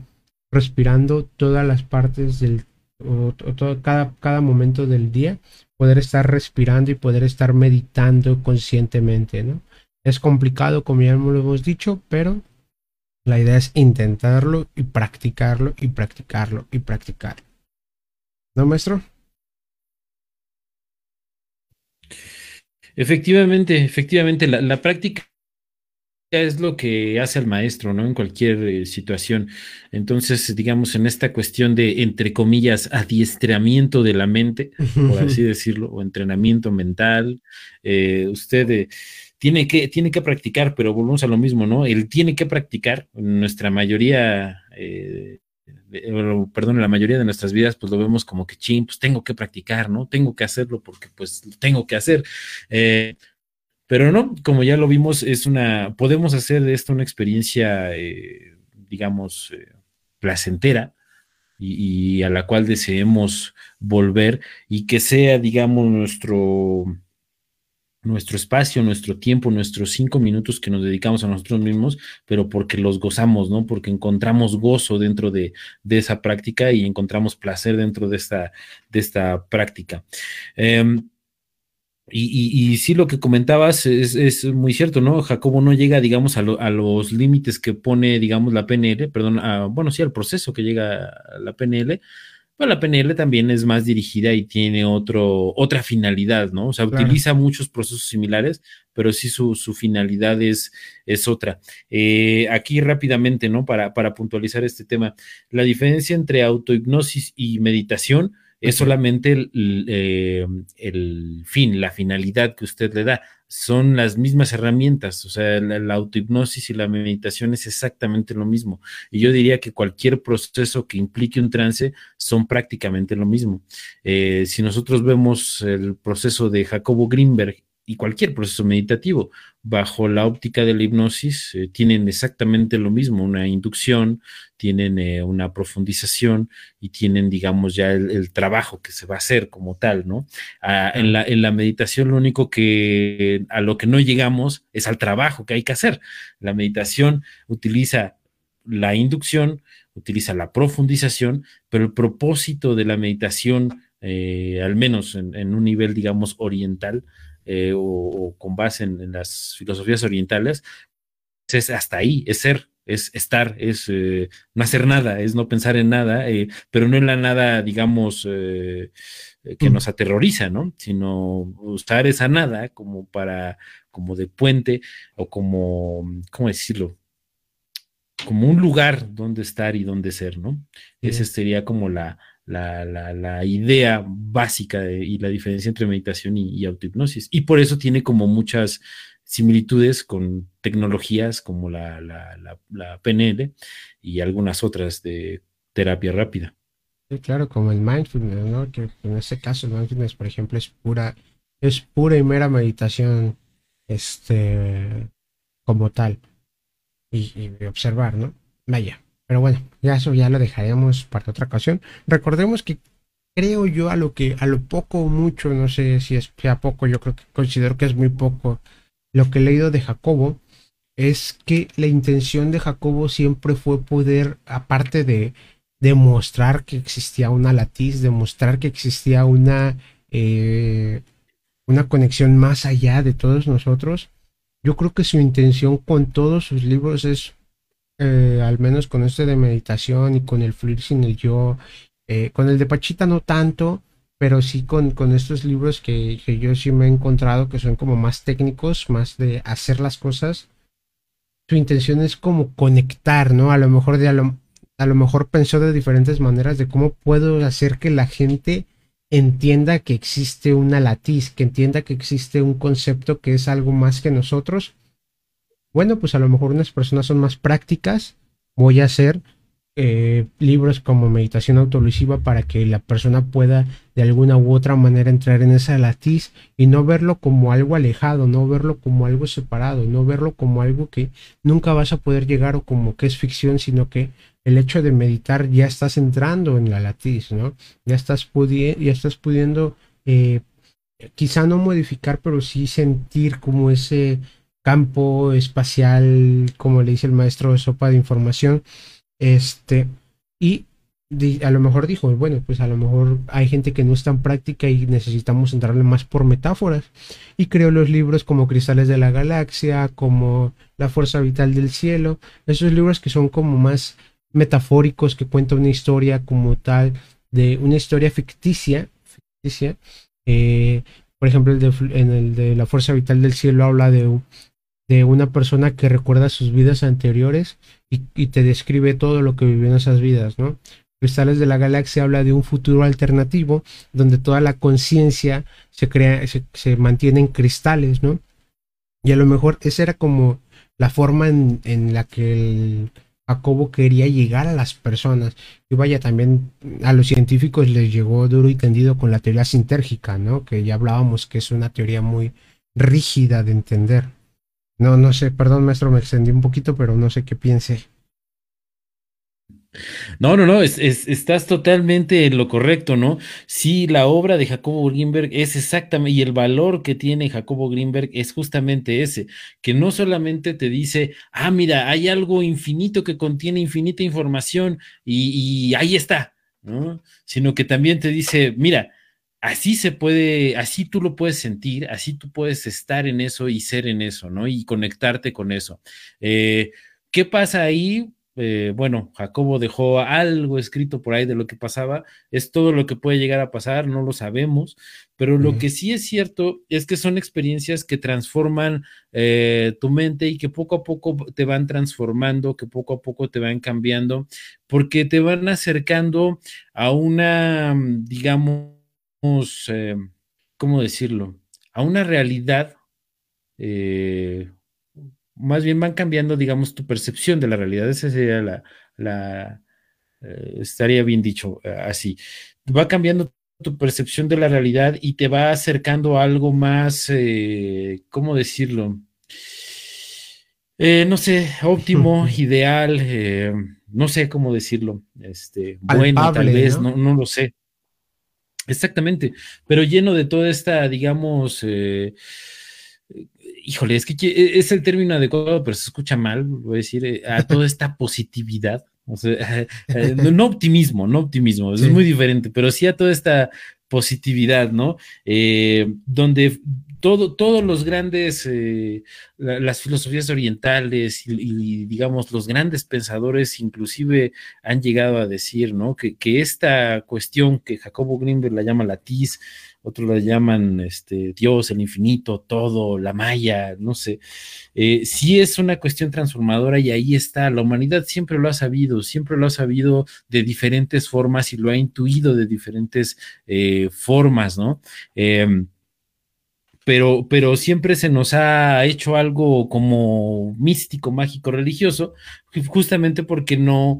respirando todas las partes del o, todo, cada, cada momento del día, poder estar respirando y poder estar meditando conscientemente, ¿no? Es complicado, como ya lo hemos dicho, pero la idea es intentarlo y practicarlo y practicarlo y practicarlo. ¿No, maestro? Efectivamente, efectivamente, la, la práctica es lo que hace el maestro, ¿no? En cualquier eh, situación. Entonces, digamos, en esta cuestión de, entre comillas, adiestramiento de la mente, por así decirlo, o entrenamiento mental, eh, usted eh, tiene, que, tiene que practicar, pero volvemos a lo mismo, ¿no? Él tiene que practicar, nuestra mayoría, perdón, en la mayoría de nuestras vidas, pues lo vemos como que, ching, pues tengo que practicar, ¿no? Tengo que hacerlo porque pues tengo que hacer. Pero no, como ya lo vimos, es una, podemos hacer de esto una experiencia, eh, digamos, eh, placentera y, a la cual deseemos volver y que sea, digamos, nuestro, nuestro espacio, nuestro tiempo, nuestros cinco minutos que nos dedicamos a nosotros mismos, pero porque los gozamos, ¿no? Porque encontramos gozo dentro de, esa práctica y encontramos placer dentro de esta, de esta práctica. Em, y, y, sí, lo que comentabas es, muy cierto, ¿no? Jacobo no llega, digamos, a, los límites que pone, digamos, la PNL, perdón, bueno, sí, al proceso que llega a la PNL, pero la PNL también es más dirigida y tiene otro, otra finalidad, ¿no? O sea, utiliza muchos procesos similares, pero sí su, finalidad es, es otra. Eh, aquí rápidamente, ¿no? Para, para puntualizar este tema, la diferencia entre autohipnosis y meditación, es solamente eh, el, fin, la finalidad que usted le da. Son las mismas herramientas, o sea, la, autohipnosis y la meditación es exactamente lo mismo. Y yo diría que cualquier proceso que implique un trance son prácticamente lo mismo. Eh, si nosotros vemos el proceso de Jacobo Greenberg y cualquier proceso meditativo bajo la óptica de la hipnosis eh, tienen exactamente lo mismo, una inducción, tienen eh, una profundización y tienen, digamos, ya el, trabajo que se va a hacer como tal, ¿no? Ah, en, la, en la meditación lo único que a lo que no llegamos es al trabajo que hay que hacer. La meditación utiliza la inducción, utiliza la profundización, pero el propósito de la meditación, eh, al menos en un nivel, digamos, oriental, eh, o, con base en, las filosofías orientales, es hasta ahí, es ser, es estar, es eh, no hacer nada, es no pensar en nada, eh, pero no en la nada, digamos, que nos aterroriza, ¿no? Sino usar esa nada como para, como de puente o como, ¿cómo decirlo? Como un lugar donde estar y donde ser, ¿no? Esa sería como la, la, la, idea básica y la diferencia entre meditación y, autohipnosis. Y por eso tiene como muchas similitudes con tecnologías como la, la, PNL y algunas otras de terapia rápida. Sí, claro, como el mindfulness, ¿no? Que en este caso el mindfulness, por ejemplo, es pura, es pura y mera meditación, este, como tal. Y, y observar, ¿no? Vaya. Pero bueno, ya eso ya lo dejaremos para otra ocasión. Recordemos que creo yo a lo que, a lo poco o mucho, no sé si es sea poco, yo creo que considero que es muy poco, lo que he leído de Jacobo es que la intención de Jacobo siempre fue poder, aparte de demostrar que existía una latiz, demostrar que existía una, eh, una conexión más allá de todos nosotros, yo creo que su intención con todos sus libros es eh, al menos con este de meditación y con el fluir sin el yo, eh, con el de Pachita no tanto, pero sí con, con estos libros que, que, yo sí me he encontrado que son como más técnicos, más de hacer las cosas. Su intención es como conectar, ¿no? A lo mejor de a lo, a lo mejor pensó de diferentes maneras de cómo puedo hacer que la gente entienda que existe una latiz, que entienda que existe un concepto que es algo más que nosotros. Bueno, pues a lo mejor unas personas son más prácticas. Voy a hacer eh, libros como meditación autolusiva para que la persona pueda de alguna u otra manera entrar en esa latiz y no verlo como algo alejado, no verlo como algo separado, no verlo como algo que nunca vas a poder llegar o como que es ficción, sino que el hecho de meditar ya estás entrando en la latiz, ¿no? Ya estás, ya estás pudiendo eh, quizá no modificar, pero sí sentir como ese campo espacial, como le dice el maestro sopa de información, este, y a lo mejor dijo, bueno, pues a lo mejor hay gente que no es tan práctica y necesitamos entrarle más por metáforas. Y creó los libros como Cristales de la Galaxia, como La Fuerza Vital del Cielo, esos libros que son como más metafóricos, que cuentan una historia como tal, de una historia ficticia, ficticia. Eh, por ejemplo, en el de La Fuerza Vital del Cielo habla de de una persona que recuerda sus vidas anteriores y, te describe todo lo que vivió en esas vidas, ¿no? Cristales de la Galaxia habla de un futuro alternativo donde toda la conciencia se crea, se, mantiene en cristales, ¿no? Y a lo mejor esa era como la forma en, en la que el Jacobo quería llegar a las personas. Y vaya, también a los científicos les llegó duro y tendido con la teoría sintérgica, ¿no? Que ya hablábamos que es una teoría muy rígida de entender. No, no sé, perdón, maestro, me extendí un poquito, pero no sé qué piense. No, no, no, estás totalmente en lo correcto, ¿no? Sí, la obra de Jacobo Greenberg es exactamente, y el valor que tiene Jacobo Greenberg es justamente ese, que no solamente te dice, ah, mira, hay algo infinito que contiene infinita información y, ahí está, ¿no? Sino que también te dice, mira, así se puede, así tú lo puedes sentir, así tú puedes estar en eso y ser en eso, ¿no? Y conectarte con eso. Eh, ¿Qué pasa ahí? Eh, bueno, Jacobo dejó algo escrito por ahí de lo que pasaba, es todo lo que puede llegar a pasar, no lo sabemos, pero lo que sí es cierto es que son experiencias que transforman eh, tu mente y que poco a poco te van transformando, que poco a poco te van cambiando, porque te van acercando a una, digamos, eh, ¿cómo decirlo? A una realidad, eh, más bien van cambiando, digamos, tu percepción de la realidad. Esa sería la, la eh, estaría bien dicho así. Va cambiando tu percepción de la realidad y te va acercando a algo más, ¿cómo decirlo? no sé, óptimo, ideal, no sé cómo decirlo, este, bueno, tal vez, no, no lo sé. Exactamente, pero lleno de toda esta, digamos, eh, híjole, es que e, es el término adecuado, pero se escucha mal, voy a decir, eh, a toda esta positividad, o sea, eh, no optimismo, no optimismo, es muy diferente, pero sí a toda esta positividad, ¿no? donde todo, todos los grandes, eh, las filosofías orientales y, digamos, los grandes pensadores inclusive han llegado a decir, ¿no? Que, esta cuestión que Jacobo Greenberg la llama la tiz, otros la llaman este, Dios, el infinito, todo, la maya, no sé, eh, sí es una cuestión transformadora y ahí está, la humanidad siempre lo ha sabido, siempre lo ha sabido de diferentes formas y lo ha intuido de diferentes eh, formas, ¿no? Em, pero, pero siempre se nos ha hecho algo como místico, mágico, religioso, justamente porque no,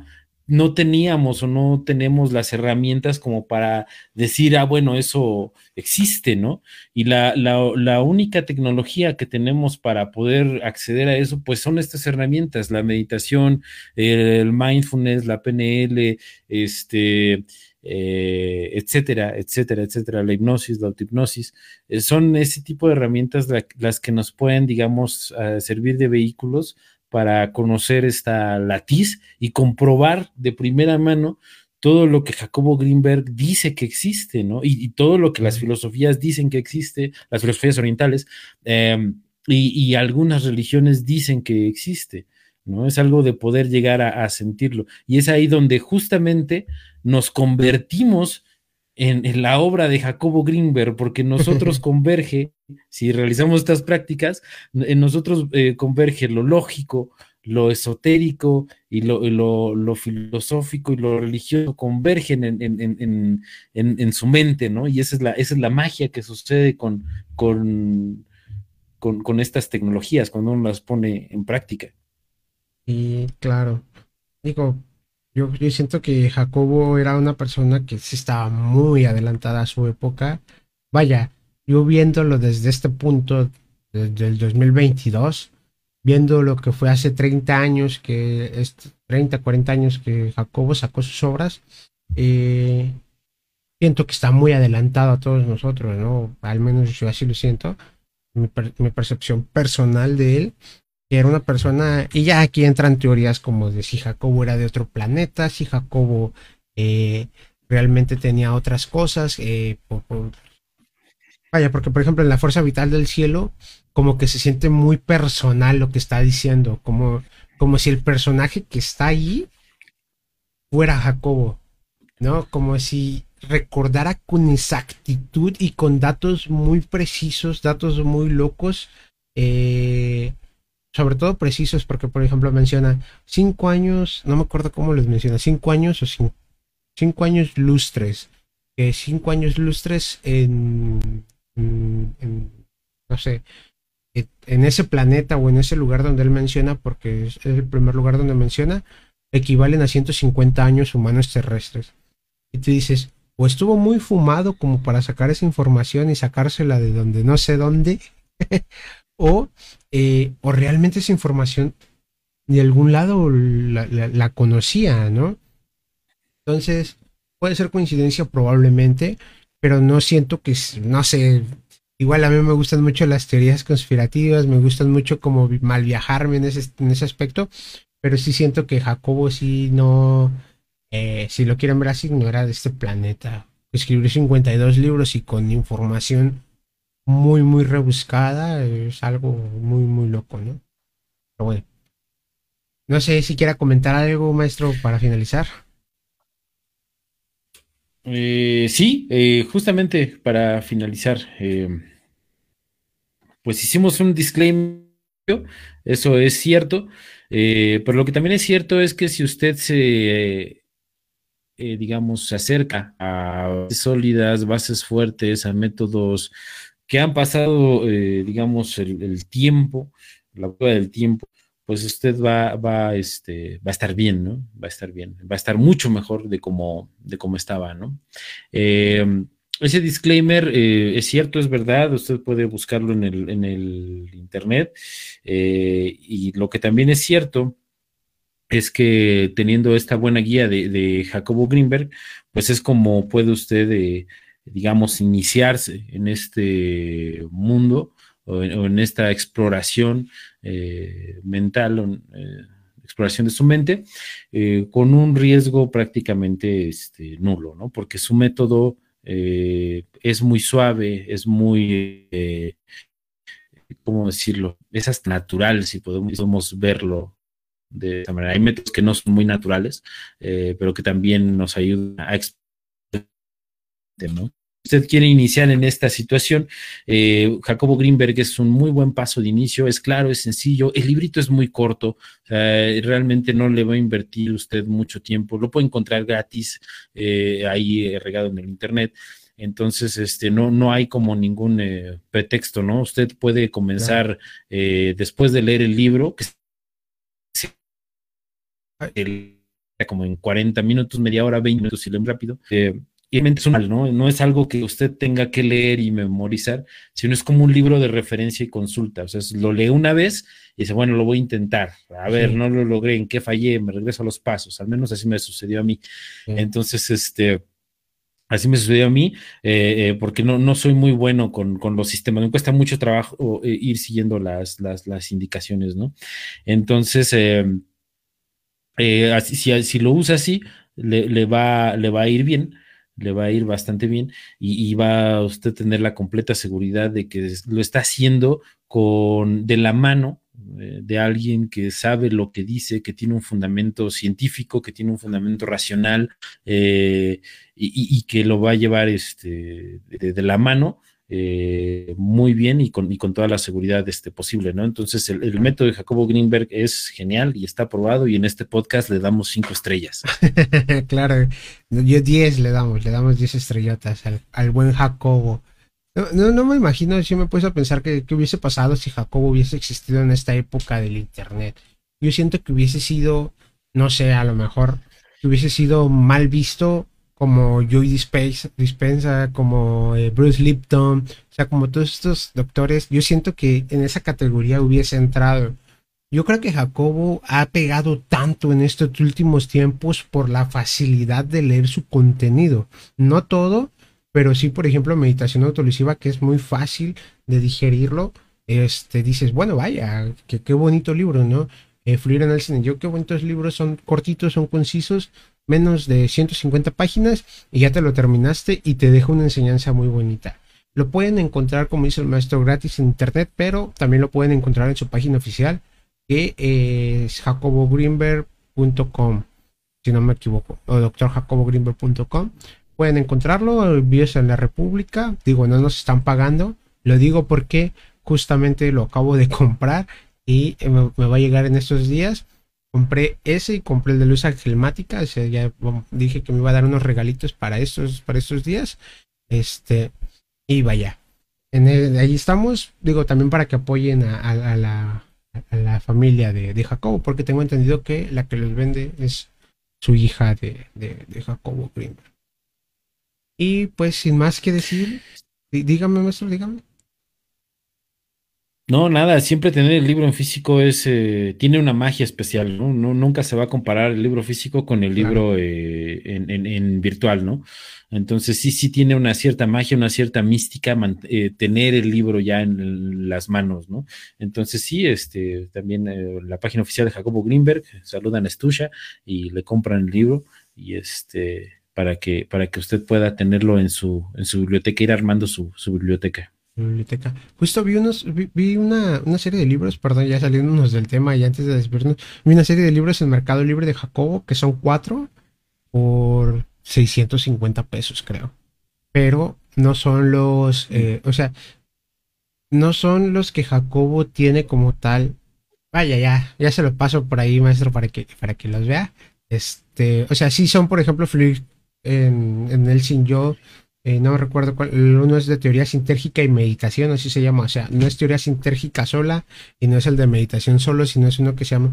no teníamos o no tenemos las herramientas como para decir, ah, bueno, eso existe, ¿no? Y la, la, única tecnología que tenemos para poder acceder a eso, pues son estas herramientas, la meditación, el mindfulness, la PNL, este, eh, etcétera, etcétera, etcétera, la hipnosis, la autohipnosis, eh, son ese tipo de herramientas las que nos pueden, digamos, servir de vehículos para conocer esta latiz y comprobar de primera mano todo lo que Jacobo Greenberg dice que existe, ¿no? Y, todo lo que las filosofías dicen que existe, las filosofías orientales, em, y, algunas religiones dicen que existe. ¿no? Es algo de poder llegar a, sentirlo. Y es ahí donde justamente nos convertimos en, la obra de Jacobo Greenberg, porque nosotros converge, si realizamos estas prácticas, en nosotros eh, converge lo lógico, lo esotérico y lo, filosófico y lo religioso convergen en, su mente, ¿no? Y esa es la, esa es la magia que sucede con, con, con, estas tecnologías cuando uno las pone en práctica. Y claro, digo, yo, yo siento que Jacobo era una persona que sí estaba muy adelantada a su época. Vaya, yo viéndolo desde este punto, desde el 2022, viendo lo que fue hace 30 años, que es 30, 40 años que Jacobo sacó sus obras, eh, siento que está muy adelantado a todos nosotros, ¿no? Al menos yo así lo siento. Mi, percepción personal de él, que era una persona, y ya aquí entran teorías como de si Jacobo era de otro planeta, si Jacobo eh, realmente tenía otras cosas, eh, vaya, porque por ejemplo en la fuerza vital del cielo, como que se siente muy personal lo que está diciendo, como, como si el personaje que está ahí fuera Jacobo, ¿no? Como si recordara con exactitud y con datos muy precisos, datos muy locos, eh, sobre todo precisos, porque por ejemplo menciona cinco años, no me acuerdo cómo les menciona, cinco años o cinco, años lustres, que cinco años lustres en, no sé, en ese planeta o en ese lugar donde él menciona, porque es el primer lugar donde menciona, equivalen a 150 años humanos terrestres. Y tú dices, o estuvo muy fumado como para sacar esa información y sacársela de donde no sé dónde, o, eh, o realmente esa información de algún lado la, conocía, ¿no? Entonces, puede ser coincidencia probablemente, pero no siento que, no sé, Igual a mí me gustan mucho las teorías conspirativas, me gustan mucho como mal viajarme en ese, en ese aspecto, pero sí siento que Jacobo sí no, eh, si lo quieren ver así, no era de este planeta. Escribir 52 libros y con información muy, muy rebuscada es algo muy, muy loco, ¿no? Pero bueno. No sé si quiera comentar algo, maestro, para finalizar. Eh, sí, eh, justamente para finalizar, eh, pues hicimos un disclaimer, eso es cierto, pero lo que también es cierto es que si usted se, digamos, se acerca a bases sólidas, bases fuertes, a métodos que han pasado, digamos, el, tiempo, la prueba del tiempo, pues usted va, va, este, va a estar bien, ¿no? Va a estar bien, va a estar mucho mejor de cómo, de cómo estaba, ¿no? Eh, ese disclaimer eh, es cierto, es verdad, usted puede buscarlo en el, en el internet eh, y lo que también es cierto es que teniendo esta buena guía de, Jacobo Greenberg, pues es como puede usted, digamos, iniciarse en este mundo o en esta exploración eh, mental, eh, exploración de su mente, eh, con un riesgo prácticamente este, nulo, ¿no? Porque su método es muy suave, es muy, ¿cómo decirlo? Es hasta natural, si podemos, verlo de esa manera. Hay métodos que no son muy naturales, pero que también nos ayudan a ¿no? Usted quiere iniciar en esta situación, eh, Jacobo Greenberg es un muy buen paso de inicio, es claro, es sencillo, el librito es muy corto, realmente no le va a invertir usted mucho tiempo, lo puede encontrar gratis eh, ahí eh, regado en el internet. Entonces, este, no, no hay como ningún pretexto, ¿no? Usted puede comenzar después de leer el libro, que como en 40 minutos, media hora, 20 minutos, si leen rápido, es ¿no? No es algo que usted tenga que leer y memorizar, sino es como un libro de referencia y consulta. O sea, lo lee una vez y dice, bueno, lo voy a intentar. A ver, no lo logré, ¿en qué fallé? Me regreso a los pasos. Al menos así me sucedió a mí. Entonces, este, así me sucedió a mí, eh, eh, porque no, no soy muy bueno con, los sistemas. Me cuesta mucho trabajo eh, ir siguiendo las, las, indicaciones, ¿no? Entonces, así, si, si, lo usa así, le, va, le va a ir bien le va a ir bastante bien y, va a usted tener la completa seguridad de que lo está haciendo con de la mano eh, de alguien que sabe lo que dice, que tiene un fundamento científico, que tiene un fundamento racional eh, y, que lo va a llevar este, de, la mano eh, muy bien y con, y con, toda la seguridad este, posible, ¿no? Entonces, el, método de Jacobo Greenberg es genial y está aprobado y en este podcast le damos cinco estrellas. claro, yo diez le damos, le damos diez estrellotas al, al buen Jacobo. No, no, me imagino, si me he a pensar que, hubiese pasado si Jacobo hubiese existido en esta época del Internet. Yo siento que hubiese sido, no sé, a lo mejor hubiese sido mal visto como Joey Dispensa, como eh, Bruce Lipton, o sea, como todos estos doctores. Yo siento que en esa categoría hubiese entrado. Yo creo que Jacobo ha pegado tanto en estos últimos tiempos por la facilidad de leer su contenido. No todo, pero sí, por ejemplo, meditación autolesiva, que es muy fácil de digerirlo, este, dices, bueno, vaya, qué bonito libro, ¿no? Fluir en el cine, yo qué bonitos libros, son cortitos, son concisos, menos de 150 páginas y ya te lo terminaste y te deja una enseñanza muy bonita. Lo pueden encontrar, como dice el maestro, gratis en internet, pero también lo pueden encontrar en su página oficial, que es jacobogreenberg.com, si no me equivoco, o doctorjacobogreenberg.com pueden encontrarlo, envíos en la República. Digo, no nos están pagando. Lo digo porque justamente lo acabo de comprar y me, va a llegar en estos días. Compré ese y compré el de luz angelmática. O sea, ya dije que me iba a dar unos regalitos para estos, para estos días. Este, y vaya. En ahí estamos. Digo, también para que apoyen a, la, familia de, Jacobo, porque tengo entendido que la que los vende es su hija de, de Jacobo Greenberg. Y pues sin más que decir, dígame, maestro, dígame. No, nada, siempre tener el libro en físico es, eh, tiene una magia especial, ¿no? nunca se va a comparar el libro físico con el libro eh, en, virtual, ¿no? Entonces sí, sí tiene una cierta magia, una cierta mística eh, tener el libro ya en, las manos, ¿no? Entonces sí, este, también la página oficial de Jacobo Greenberg, saludan a Estusha y le compran el libro y este para que, para que usted pueda tenerlo en su, en su biblioteca, ir armando su, biblioteca. Biblioteca. Justo vi unos, vi, una, serie de libros, perdón, ya saliéndonos del tema y antes de despedirnos, vi una serie de libros en Mercado Libre de Jacobo, que son cuatro por 650 pesos, creo. Pero no son los, eh, o sea, no son los que Jacobo tiene como tal. Vaya, ya, ya se lo paso por ahí, maestro, para que, para que los vea. Este, o sea, sí son, por ejemplo, en, en el sin yo, eh, no recuerdo cuál, uno es de teoría sintérgica y meditación, así se llama, o sea, no es teoría sintérgica sola y no es el de meditación solo, sino es uno que se llama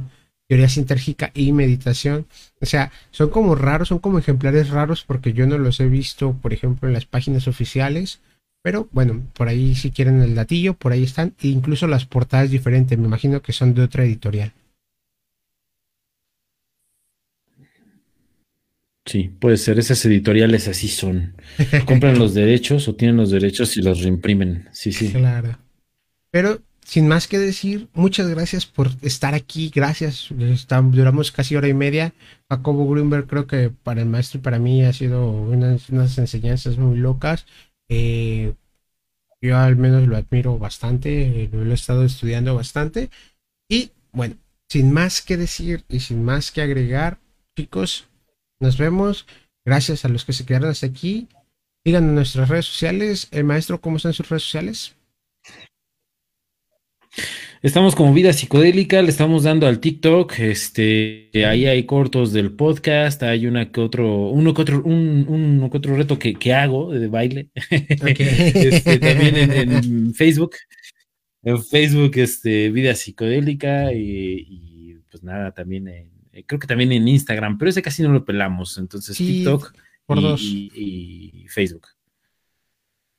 teoría sintérgica y meditación. O sea, son como raros, son como ejemplares raros porque yo no los he visto, por ejemplo, en las páginas oficiales. Pero bueno, por ahí si quieren el datillo, por ahí están. E incluso las portadas diferentes, me imagino que son de otra editorial. Sí, puede ser. Esas editoriales así son. Compran los derechos o tienen los derechos y los reimprimen. Sí, sí. Claro. Pero sin más que decir, muchas gracias por estar aquí. Gracias. duramos casi hora y media. Jacobo Greenberg creo que para el maestro y para mí ha sido unas, enseñanzas muy locas. Eh, yo al menos lo admiro bastante. lo he estado estudiando bastante. Y bueno, sin más que decir y sin más que agregar, chicos, nos vemos. Gracias a los que se quedaron hasta aquí. Díganos en nuestras redes sociales. El maestro, ¿cómo están sus redes sociales? Estamos como Vida Psicodélica, le estamos dando al TikTok, este, ahí hay cortos del podcast, hay una que otro, uno que otro, un, que otro reto que, hago de baile. Este, también en, Facebook, en Facebook, este, Vida Psicodélica y, y pues nada, también en eh, creo que también en Instagram, pero ese casi no lo pelamos. Entonces, TikTok por y, dos. Y, Facebook.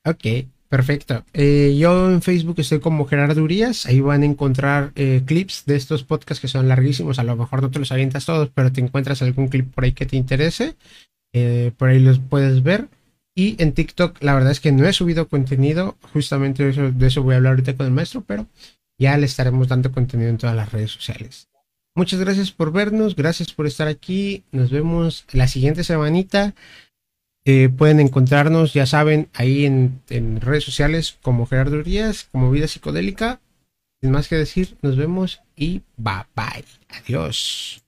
Ok, perfecto. Eh, yo en Facebook estoy como Gerardo Urias. Ahí van a encontrar eh, clips de estos podcasts que son larguísimos. A lo mejor no te los avientas todos, pero te encuentras algún clip por ahí que te interese. por ahí los puedes ver. Y en TikTok, la verdad es que no he subido contenido. Justamente de eso, de eso voy a hablar ahorita con el maestro, pero ya le estaremos dando contenido en todas las redes sociales. Muchas gracias por vernos, gracias por estar aquí. Nos vemos la siguiente semanita. Eh, pueden encontrarnos, ya saben, ahí en, redes sociales como Gerardo Urias, como Vida Psicodélica. Sin más que decir, nos vemos y bye bye. Adiós.